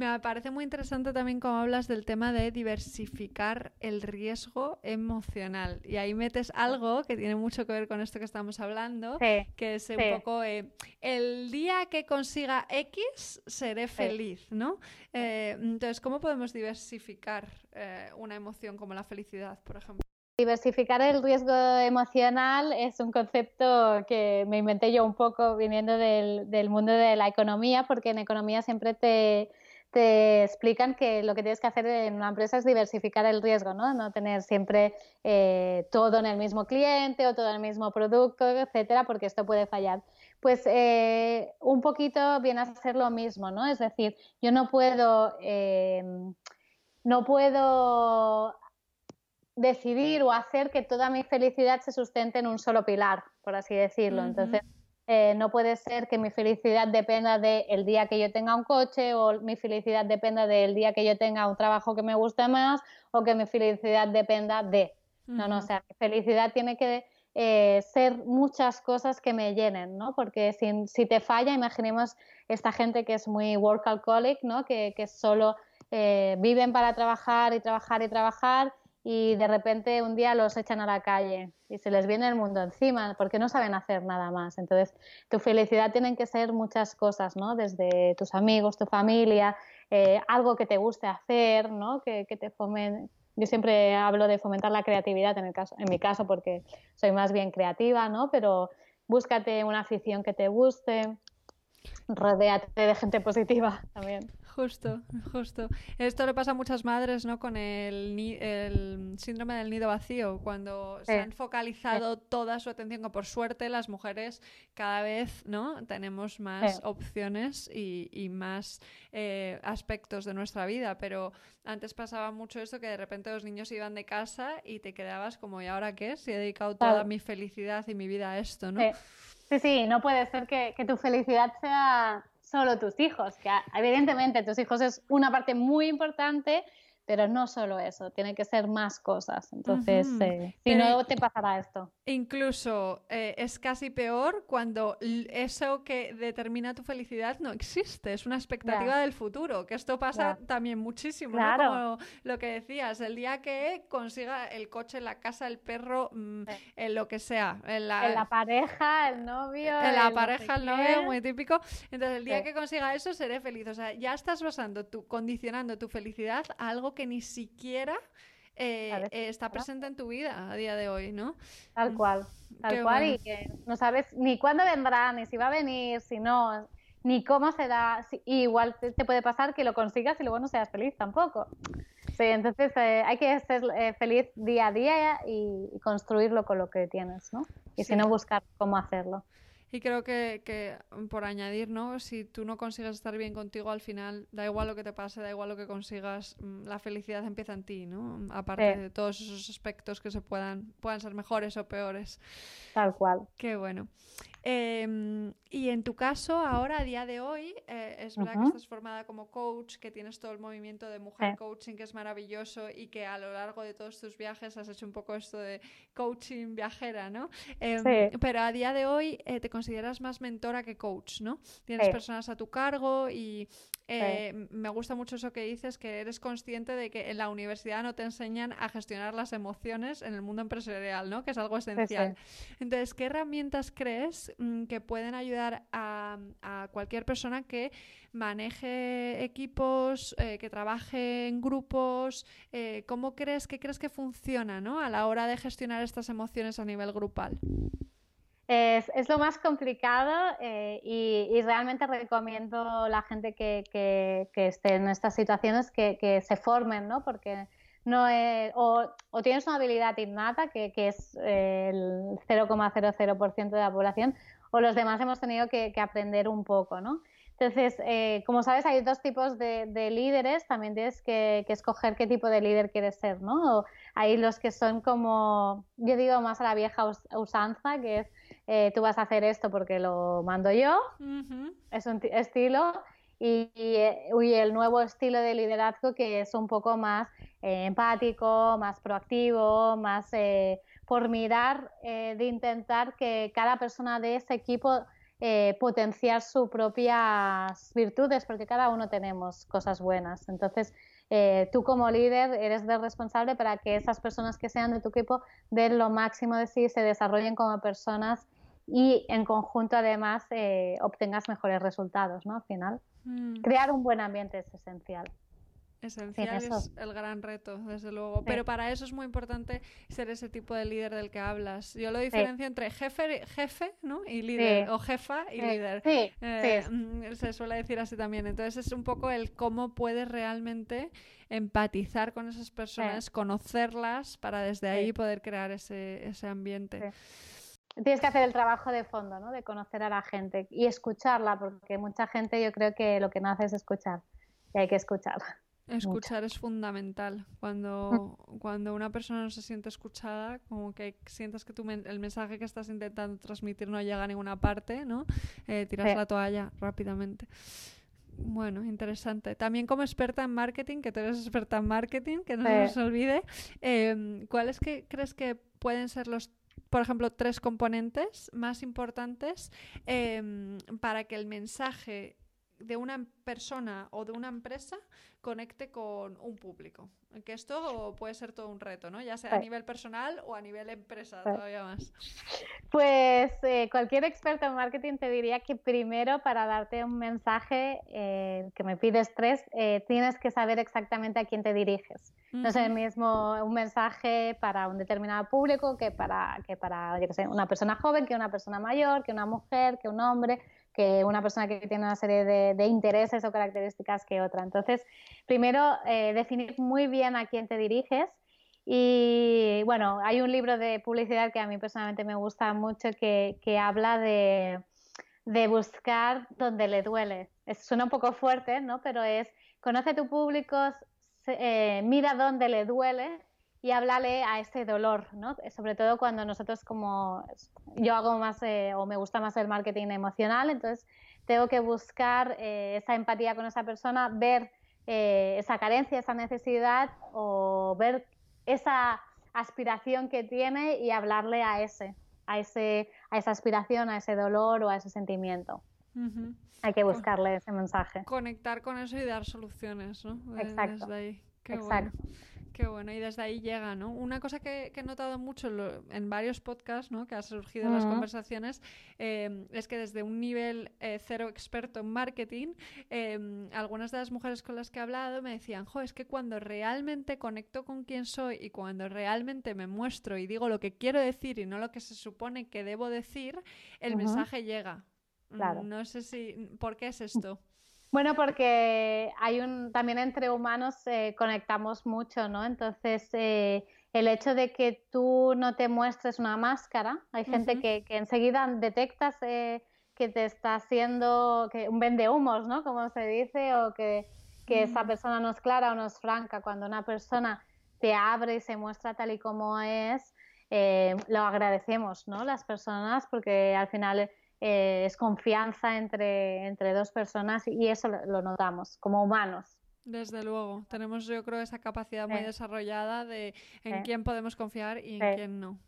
Me parece muy interesante también cómo hablas del tema de diversificar el riesgo emocional. Y ahí metes algo que tiene mucho que ver con esto que estamos hablando, que es un poco eh, el día que consiga X seré feliz, ¿no? Eh, entonces, ¿cómo podemos diversificar eh, una emoción como la felicidad, por ejemplo? Diversificar el riesgo emocional es un concepto que me inventé yo un poco viniendo del mundo de la economía, porque en economía siempre te te explican que lo que tienes que hacer en una empresa es diversificar el riesgo, ¿no? No tener siempre eh, todo en el mismo cliente o todo en el mismo producto, etcétera, porque esto puede fallar. Pues eh, un poquito viene a ser lo mismo, ¿no? Es decir, yo no puedo, eh, no puedo decidir o hacer que toda mi felicidad se sustente en un solo pilar, por así decirlo. Entonces, eh, no puede ser que mi felicidad dependa del día que yo tenga un coche o mi felicidad dependa del día que yo tenga un trabajo que me guste más o que mi felicidad dependa de. No, no, o sea, mi felicidad tiene que eh, ser muchas cosas que me llenen, ¿no? Porque si, si, te falla, imaginemos esta gente que es muy work alcoholic, ¿no? Que, que solo eh, viven para trabajar y trabajar y trabajar y de repente un día los echan a la calle y se les viene el mundo encima porque no saben hacer nada más. Entonces, tu felicidad tienen que ser muchas cosas, ¿no? Desde tus amigos, tu familia, eh, algo que te guste hacer, ¿no? Que, que te fomen. Yo siempre hablo de fomentar la creatividad en, el caso, en mi caso porque soy más bien creativa, ¿no? Pero búscate una afición que te guste, Rodéate de gente positiva también. Justo, justo. Esto le pasa a muchas madres, ¿no? Con el, el síndrome del nido vacío, cuando se han focalizado toda su atención, que por suerte las mujeres cada vez, ¿no? Tenemos más opciones y, más eh, aspectos de nuestra vida, pero antes pasaba mucho esto que de repente los niños iban de casa y te quedabas como, ¿y ahora qué? Si he dedicado toda mi felicidad y mi vida a esto, ¿no? Sí, sí, no puede ser que, tu felicidad sea solo tus hijos, que evidentemente tus hijos es una parte muy importante, pero no solo eso, tiene que ser más cosas. Entonces, eh, si no, te pasará esto. Incluso eh, es casi peor cuando eso que determina tu felicidad no existe, es una expectativa del futuro, que esto pasa también muchísimo, ¿no? Como lo que decías, el día que consiga el coche, la casa, el perro, mm, lo que sea. En la, pareja, el novio. En la pareja, el novio, muy típico. Entonces, el día que consiga eso, seré feliz. O sea, ya estás basando, tu, condicionando tu felicidad a algo que ni siquiera eh, está presente en tu vida a día de hoy, ¿no? Tal cual, tal cual, y que no sabes ni cuándo vendrá, ni si va a venir, si no, ni cómo será. igual te, puede pasar que lo consigas y luego no seas feliz tampoco. Sí, entonces eh, hay que ser eh, feliz día a día y, construirlo con lo que tienes, ¿no? Y si no, buscar cómo hacerlo. Y creo que, que, por añadir, ¿no? Si tú no consigues estar bien contigo, al final, da igual lo que te pase, da igual lo que consigas, mm, la felicidad empieza en ti, ¿no? Aparte de todos esos aspectos que se puedan, puedan ser mejores o peores. Tal cual. Qué bueno. Em, y en tu caso, ahora, a día de hoy, eh, es verdad que estás formada como coach, que tienes todo el movimiento de mujer coaching, que es maravilloso, y que a lo largo de todos tus viajes has hecho un poco esto de coaching viajera, ¿no? Em, pero a día de hoy eh, te consideras más mentora que coach, ¿no? Tienes personas a tu cargo y eh, me gusta mucho eso que dices, que eres consciente de que en la universidad no te enseñan a gestionar las emociones en el mundo empresarial, ¿no? Que es algo esencial. Entonces, ¿qué herramientas crees? Mm, que pueden ayudar a, cualquier persona que maneje equipos, eh, que trabaje en grupos. Eh, ¿Cómo crees que crees que funciona ¿no? a la hora de gestionar estas emociones a nivel grupal? Es, lo más complicado eh, y, realmente recomiendo a la gente que, esté en estas situaciones que, se formen, ¿no? Porque no o, tienes una habilidad innata, que, es el 0,00% de la población, o los demás hemos tenido que, aprender un poco, ¿no? Entonces, eh, como sabes, hay dos tipos de, líderes, también tienes que, escoger qué tipo de líder quieres ser, ¿no? hay los que son como, yo digo más a la vieja usanza, que es eh, tú vas a hacer esto porque lo mando yo, es un estilo, y, el nuevo estilo de liderazgo que es un poco más eh, empático, más proactivo, más eh, por mirar de intentar que cada persona de ese equipo eh, potenciar sus propias virtudes, porque cada uno tenemos cosas buenas. Entonces, tú como líder eres el responsable para que esas personas que sean de tu equipo den lo máximo de sí, se desarrollen como personas y en conjunto además obtengas mejores resultados, ¿no? Al final. Mm. Crear un buen ambiente es esencial. Esencial es el gran reto, desde luego. Pero para eso es muy importante ser ese tipo de líder del que hablas. Yo lo diferencio entre jefe, jefe ¿no? y líder, o jefa y líder. Eh, mm, se suele decir así también. Entonces es un poco el cómo puedes realmente empatizar con esas personas, conocerlas, para desde ahí poder crear ese, ese ambiente tienes que hacer el trabajo de fondo, ¿no? De conocer a la gente y escucharla, porque mucha gente yo creo que lo que no hace es escuchar y hay que escucharla. Escuchar es fundamental. Cuando, mm. cuando una persona no se siente escuchada, como que sientas que tu el mensaje que estás intentando transmitir no llega a ninguna parte, ¿no? Eh, tiras la toalla rápidamente. Bueno, interesante. También como experta en marketing, que tú eres experta en marketing, que no se nos olvide, eh, ¿cuáles que crees que pueden ser los por ejemplo, tres componentes más importantes em, para que el mensaje de una persona o de una empresa conecte con un público. Que esto puede ser todo un reto, ¿no? Ya sea a nivel personal o a nivel empresa, todavía más. Pues eh, cualquier experto en marketing te diría que primero para darte un mensaje eh, que me pides tres, eh, tienes que saber exactamente a quién te diriges. No es el mismo un mensaje para un determinado público que para, que para una persona joven, que una persona mayor, que una mujer, que un hombre que una persona que tiene una serie de, intereses o características que otra. Entonces, primero, eh, definir muy bien a quién te diriges. Y bueno, hay un libro de publicidad que a mí personalmente me gusta mucho que, habla de, buscar donde le duele. suena un poco fuerte, ¿no? Pero es, conoce tu público, eh, mira dónde le duele y háblale a ese dolor, ¿no? Sobre todo cuando nosotros como yo hago más eh, o me gusta más el marketing emocional, entonces tengo que buscar eh, esa empatía con esa persona, ver eh, esa carencia, esa necesidad o ver esa aspiración que tiene y hablarle a ese, a ese, a esa aspiración, a ese dolor o a ese sentimiento. Hay que buscarle ese mensaje. Conectar con eso y dar soluciones, ¿no? Exacto. Exacto. Qué bueno, y desde ahí llega, ¿no? Una cosa que, he notado mucho en varios podcasts, ¿no? Que ha surgido en las conversaciones, eh, es que desde un nivel eh, cero experto en marketing, eh, algunas de las mujeres con las que he hablado me decían, jo, es que cuando realmente conecto con quién soy y cuando realmente me muestro y digo lo que quiero decir y no lo que se supone que debo decir, el mensaje llega. Claro. No sé si, ¿por qué es esto? Bueno, porque hay un también entre humanos eh, conectamos mucho, ¿no? Entonces, eh, el hecho de que tú no te muestres una máscara, hay gente que, que, enseguida detectas eh, que te está haciendo que un humos, ¿no? Como se dice, o que, que esa persona no es clara o no es franca. Cuando una persona te abre y se muestra tal y como es, lo agradecemos, ¿no? Las personas, porque al final eh, es confianza entre, entre dos personas y eso lo, notamos como humanos. Desde luego, tenemos yo creo esa capacidad muy desarrollada de en quién podemos confiar y en quién no.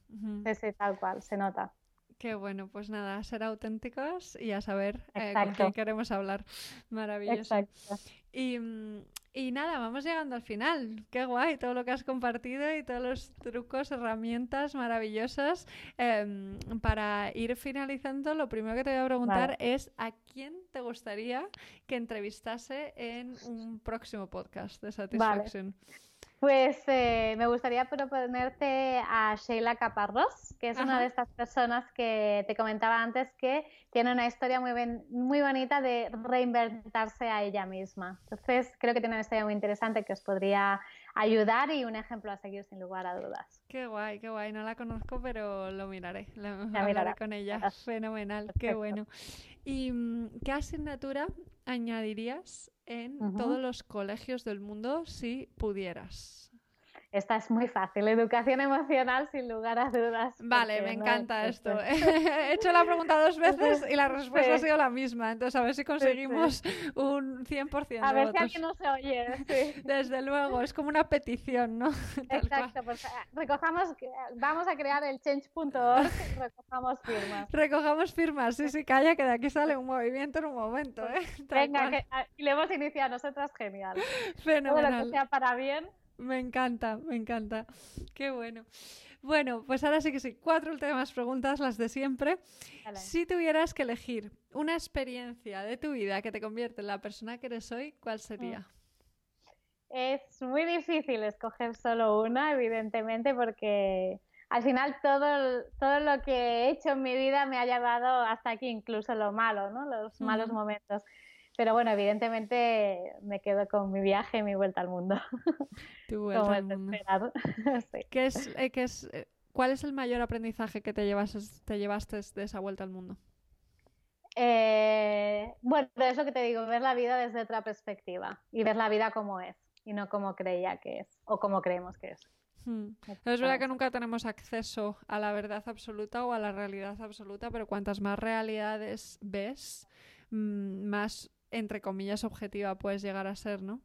Sí, tal cual, se nota. Qué bueno, pues nada, ser auténticos y a saber eh, con quién queremos hablar. Maravilloso. Exacto. Y, mm, y nada, vamos llegando al final. Qué guay todo lo que has compartido y todos los trucos, herramientas maravillosas. Em, para ir finalizando, lo primero que te voy a preguntar es ¿a quién te gustaría que entrevistase en un próximo podcast de Satisfaction? Pues eh, me gustaría proponerte a Sheila Caparrós, que es una de estas personas que te comentaba antes que tiene una historia muy, muy bonita de reinventarse a ella misma. Entonces, creo que tiene una historia muy interesante que os podría ayudar y un ejemplo a seguir sin lugar a dudas. Qué guay, qué guay. No la conozco, pero lo miraré. Lo, hablaré con ella. Fenomenal, qué bueno. ¿Y mm, qué asignatura añadirías en todos los colegios del mundo si pudieras? Esta es muy fácil, educación emocional sin lugar a dudas. Vale, me encanta esto. He hecho la pregunta dos veces y la respuesta ha sido la misma, entonces a ver si conseguimos un 100% A ver si aquí no se oye. Desde luego, es como una petición, ¿no? Exacto, pues eh, recojamos, vamos a crear el change.org y recojamos firmas. Recojamos firmas, sí, sí, calla, que de aquí sale un movimiento en un momento. ¿eh? Venga, que, ah, y le hemos iniciado nosotras, genial. Fenomenal. Todo lo que sea para bien me encanta, me encanta. Qué bueno. Bueno, pues ahora sí que sí. Cuatro últimas preguntas, las de siempre. Si tuvieras que elegir una experiencia de tu vida que te convierte en la persona que eres hoy, ¿cuál sería? Mm. Es muy difícil escoger solo una, evidentemente, porque al final todo, todo lo que he hecho en mi vida me ha llevado hasta aquí, incluso lo malo, ¿no? Los malos momentos. Pero bueno, evidentemente me quedo con mi viaje y mi vuelta al mundo. Tu vuelta al mundo. ¿Qué es, eh, qué es, eh, ¿Cuál es el mayor aprendizaje que te, llevas, te llevaste de esa vuelta al mundo? Eh, bueno, eso que te digo, ver la vida desde otra perspectiva y ver la vida como es y no como creía que es o como creemos que es. Hmm. Es verdad que nunca tenemos acceso a la verdad absoluta o a la realidad absoluta, pero cuantas más realidades ves, mm, más entre comillas, objetiva puedes llegar a ser, ¿no?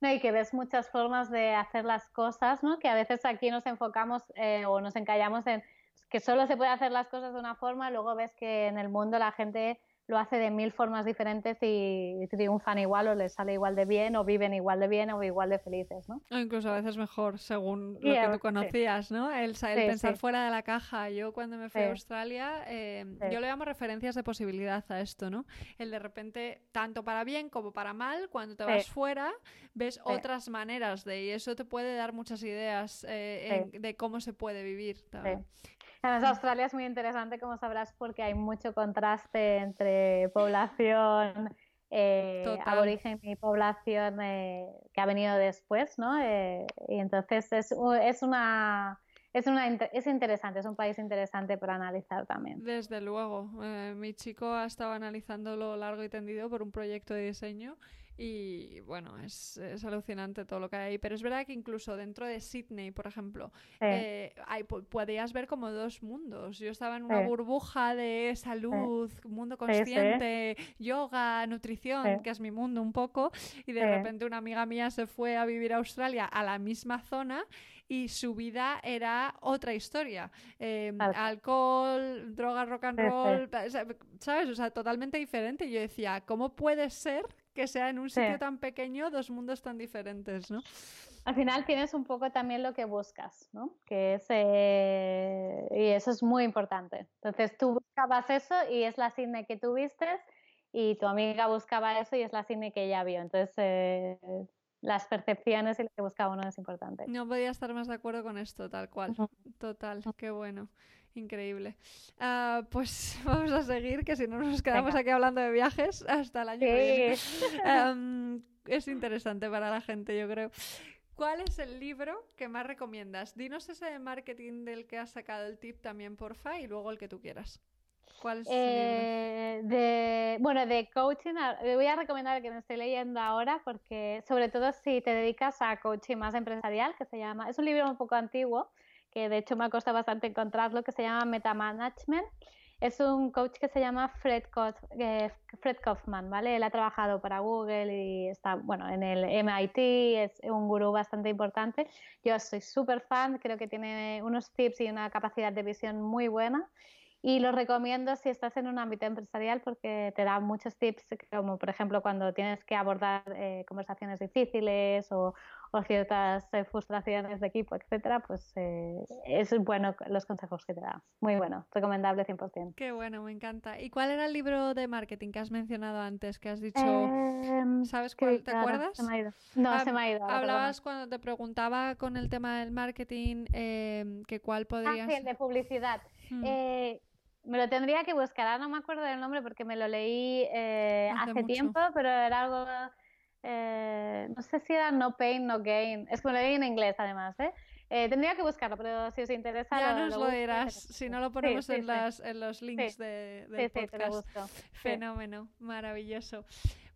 No, y que ves muchas formas de hacer las cosas, ¿no? Que a veces aquí nos enfocamos eh, o nos encallamos en que solo se puede hacer las cosas de una forma, luego ves que en el mundo la gente lo hace de mil formas diferentes y triunfan igual o les sale igual de bien o viven igual de bien o igual de felices, ¿no? O incluso a veces mejor, según lo que tú conocías, ¿no? El, pensar fuera de la caja. Yo cuando me fui a Australia, eh, yo le llamo referencias de posibilidad a esto, ¿no? El de repente, tanto para bien como para mal, cuando te vas fuera, ves otras maneras de y eso te puede dar muchas ideas eh, de cómo se puede vivir. Además, Australia es muy interesante, como sabrás, porque hay mucho contraste entre población eh, aborigen y población eh, que ha venido después, ¿no? Eh, y entonces es, es una es, una, es interesante, es un país interesante para analizar también. Desde luego. Mi chico ha estado analizándolo largo y tendido por un proyecto de diseño y bueno, es, es, alucinante todo lo que hay ahí. Pero es verdad que incluso dentro de Sydney, por ejemplo, eh, hay, podías ver como dos mundos. Yo estaba en una burbuja de salud, mundo consciente, yoga, nutrición, que es mi mundo un poco, y de repente una amiga mía se fue a vivir a Australia a la misma zona y su vida era otra historia. Em, alcohol, drogas, rock and roll, ¿sabes? O sea, totalmente diferente. Y yo decía, ¿cómo puede ser que sea en un sitio tan pequeño dos mundos tan diferentes, ¿no? Al final tienes un poco también lo que buscas, ¿no? Que es, eh, y eso es muy importante. Entonces tú buscabas eso y es la cine que tuviste y tu amiga buscaba eso y es la cine que ella vio. Entonces eh, las percepciones y lo que busca uno es importante. No podía estar más de acuerdo con esto, tal cual. Total, qué bueno, increíble. Uh, pues vamos a seguir, que si no nos quedamos aquí hablando de viajes hasta el año que viene. Um, es interesante para la gente, yo creo. ¿Cuál es el libro que más recomiendas? Dinos ese de marketing del que has sacado el tip también, porfa, y luego el que tú quieras. ¿Cuál es eh, de, bueno, de coaching, le voy a recomendar el que me estoy leyendo ahora, porque sobre todo si te dedicas a coaching más empresarial, que se llama, es un libro un poco antiguo, que de hecho me ha costado bastante encontrarlo, que se llama Metamanagement. Es un coach que se llama Fred, eh, Fred Kaufman, ¿vale? Él ha trabajado para Google y está, bueno, en el MIT, es un gurú bastante importante. Yo soy súper fan, creo que tiene unos tips y una capacidad de visión muy buena y lo recomiendo si estás en un ámbito empresarial porque te da muchos tips, como por ejemplo cuando tienes que abordar eh, conversaciones difíciles o, ciertas eh, frustraciones de equipo, etcétera, pues eh, es bueno los consejos que te da. Muy bueno, recomendable 100%. Qué bueno, me encanta. ¿Y cuál era el libro de marketing que has mencionado antes, que has dicho? Em, ¿Sabes cuál? ¿Te acuerdas? Se me ha ido. No, se me ha ido. Hablabas cuando te preguntaba con el tema del marketing em, que cuál podría ah, sí, el de publicidad. Hmm. Me lo tendría que buscar, ahora no me acuerdo del nombre porque me lo leí eh, hace, tiempo, pero era algo, eh, no sé si era No Pain, No Gain, es que me lo leí en inglés además, ¿eh? ¿eh? tendría que buscarlo, pero si os interesa... Ya nos lo, dirás, si no lo ponemos en, Las, en, los links de, del podcast. Fenómeno, maravilloso.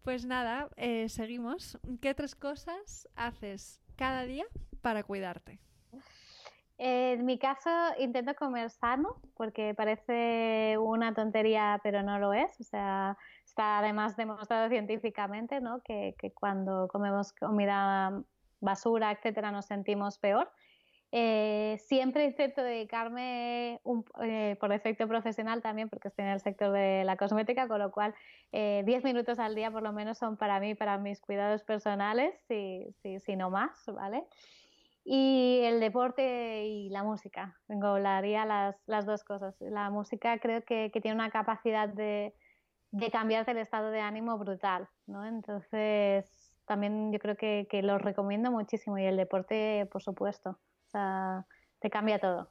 Pues nada, seguimos. ¿Qué tres cosas haces cada día para cuidarte? En mi caso intento comer sano porque parece una tontería pero no lo es. O sea, está además demostrado científicamente ¿no? que, cuando comemos comida basura, etcétera, nos sentimos peor. Eh, siempre intento dedicarme eh, por efecto profesional también porque estoy en el sector de la cosmética, con lo cual 10 eh, minutos al día por lo menos son para mí, para mis cuidados personales, si, si, si no más, ¿vale? Y el deporte y la música. Englobaría las, las dos cosas. La música creo que, que tiene una capacidad de, de cambiarte el estado de ánimo brutal, ¿no? Entonces, también yo creo que, que lo recomiendo muchísimo. Y el deporte, por supuesto. O sea, te cambia todo.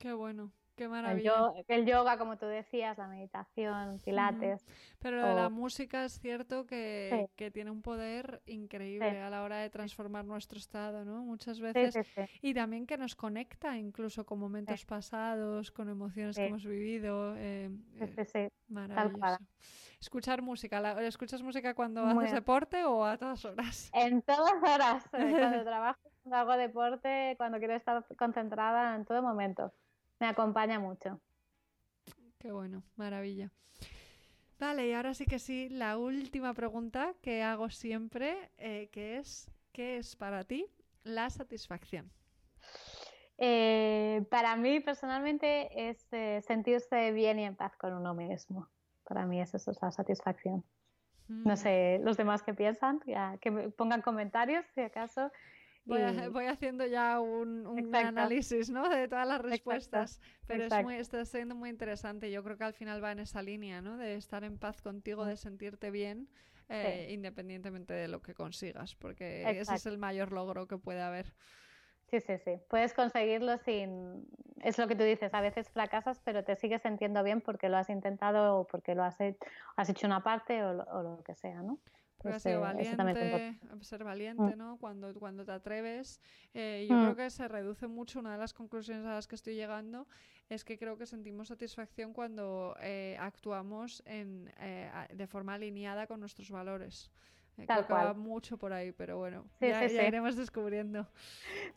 Qué bueno. Qué maravilla. El yoga, como tú decías, la meditación, pilates. Pero de la música es cierto que, tiene un poder increíble a la hora de transformar nuestro estado, ¿no? Muchas veces. y también que nos conecta incluso con momentos pasados, con emociones que hemos vivido. Eh, eh maravilloso. Escuchar música. ¿Escuchas música cuando haces deporte o a todas horas? En todas horas. Eh, cuando trabajo, cuando hago deporte, cuando quiero estar concentrada, en todo momento me acompaña mucho. Qué bueno, maravilla. Vale, y ahora sí que sí, la última pregunta que hago siempre, eh, que es, ¿qué es para ti la satisfacción? Eh, para mí personalmente es eh, sentirse bien y en paz con uno mismo. Para mí eso es la satisfacción. No mm. sé, los demás que piensan, que me pongan comentarios si acaso Voy, haciendo ya un, análisis ¿no? de todas las respuestas, pero es muy, está siendo muy interesante. Yo creo que al final va en esa línea, ¿no? de estar en paz contigo, de sentirte bien, eh, independientemente de lo que consigas, porque ese es el mayor logro que puede haber. Sí, sí, sí. Puedes conseguirlo sin... Es lo que tú dices, a veces fracasas, pero te sigues sintiendo bien porque lo has intentado o porque lo has hecho, has hecho una parte o o lo que sea, ¿no? Pues, ser valiente, ser valiente, ¿no? Cuando, cuando te atreves. Eh, yo mm. creo que se reduce mucho. Una de las conclusiones a las que estoy llegando es que creo que sentimos satisfacción cuando eh, actuamos en, eh, de forma alineada con nuestros valores. creo que va mucho por ahí, pero bueno, ya, iremos descubriendo.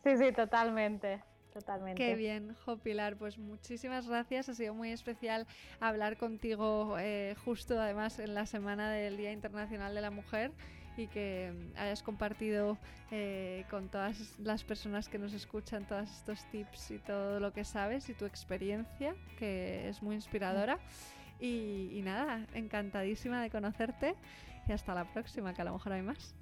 Sí, sí, totalmente. Totalmente. Qué bien, Jo Pilar. Pues muchísimas gracias. Ha sido muy especial hablar contigo eh, justo además en la semana del Día Internacional de la Mujer y que hayas compartido eh, con todas las personas que nos escuchan todos estos tips y todo lo que sabes y tu experiencia, que es muy inspiradora. Y, nada, encantadísima de conocerte y hasta la próxima, que a lo mejor hay más.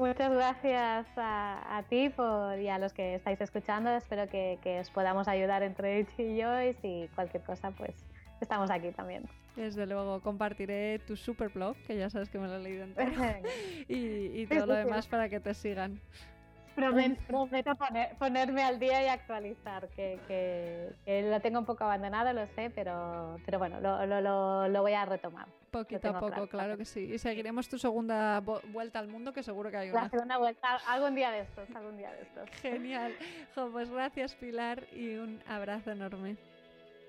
Muchas gracias a, ti por, y a los que estáis escuchando. Espero que, que os podamos ayudar entre Itchy y yo y si cualquier cosa, pues estamos aquí también. Desde luego, compartiré tu super blog, que ya sabes que me lo he leído entero, y, y todo lo demás para que te sigan. Prometo, ponerme al día y actualizar, que, lo tengo un poco abandonado, lo sé, pero, pero bueno, lo, voy a retomar. Poquito a poco, claro, que sí. Y seguiremos tu segunda vuelta al mundo, que seguro que hay una. La segunda vuelta, algún día de estos, algún día de estos. Genial. pues gracias, Pilar, y un abrazo enorme.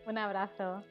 Un abrazo.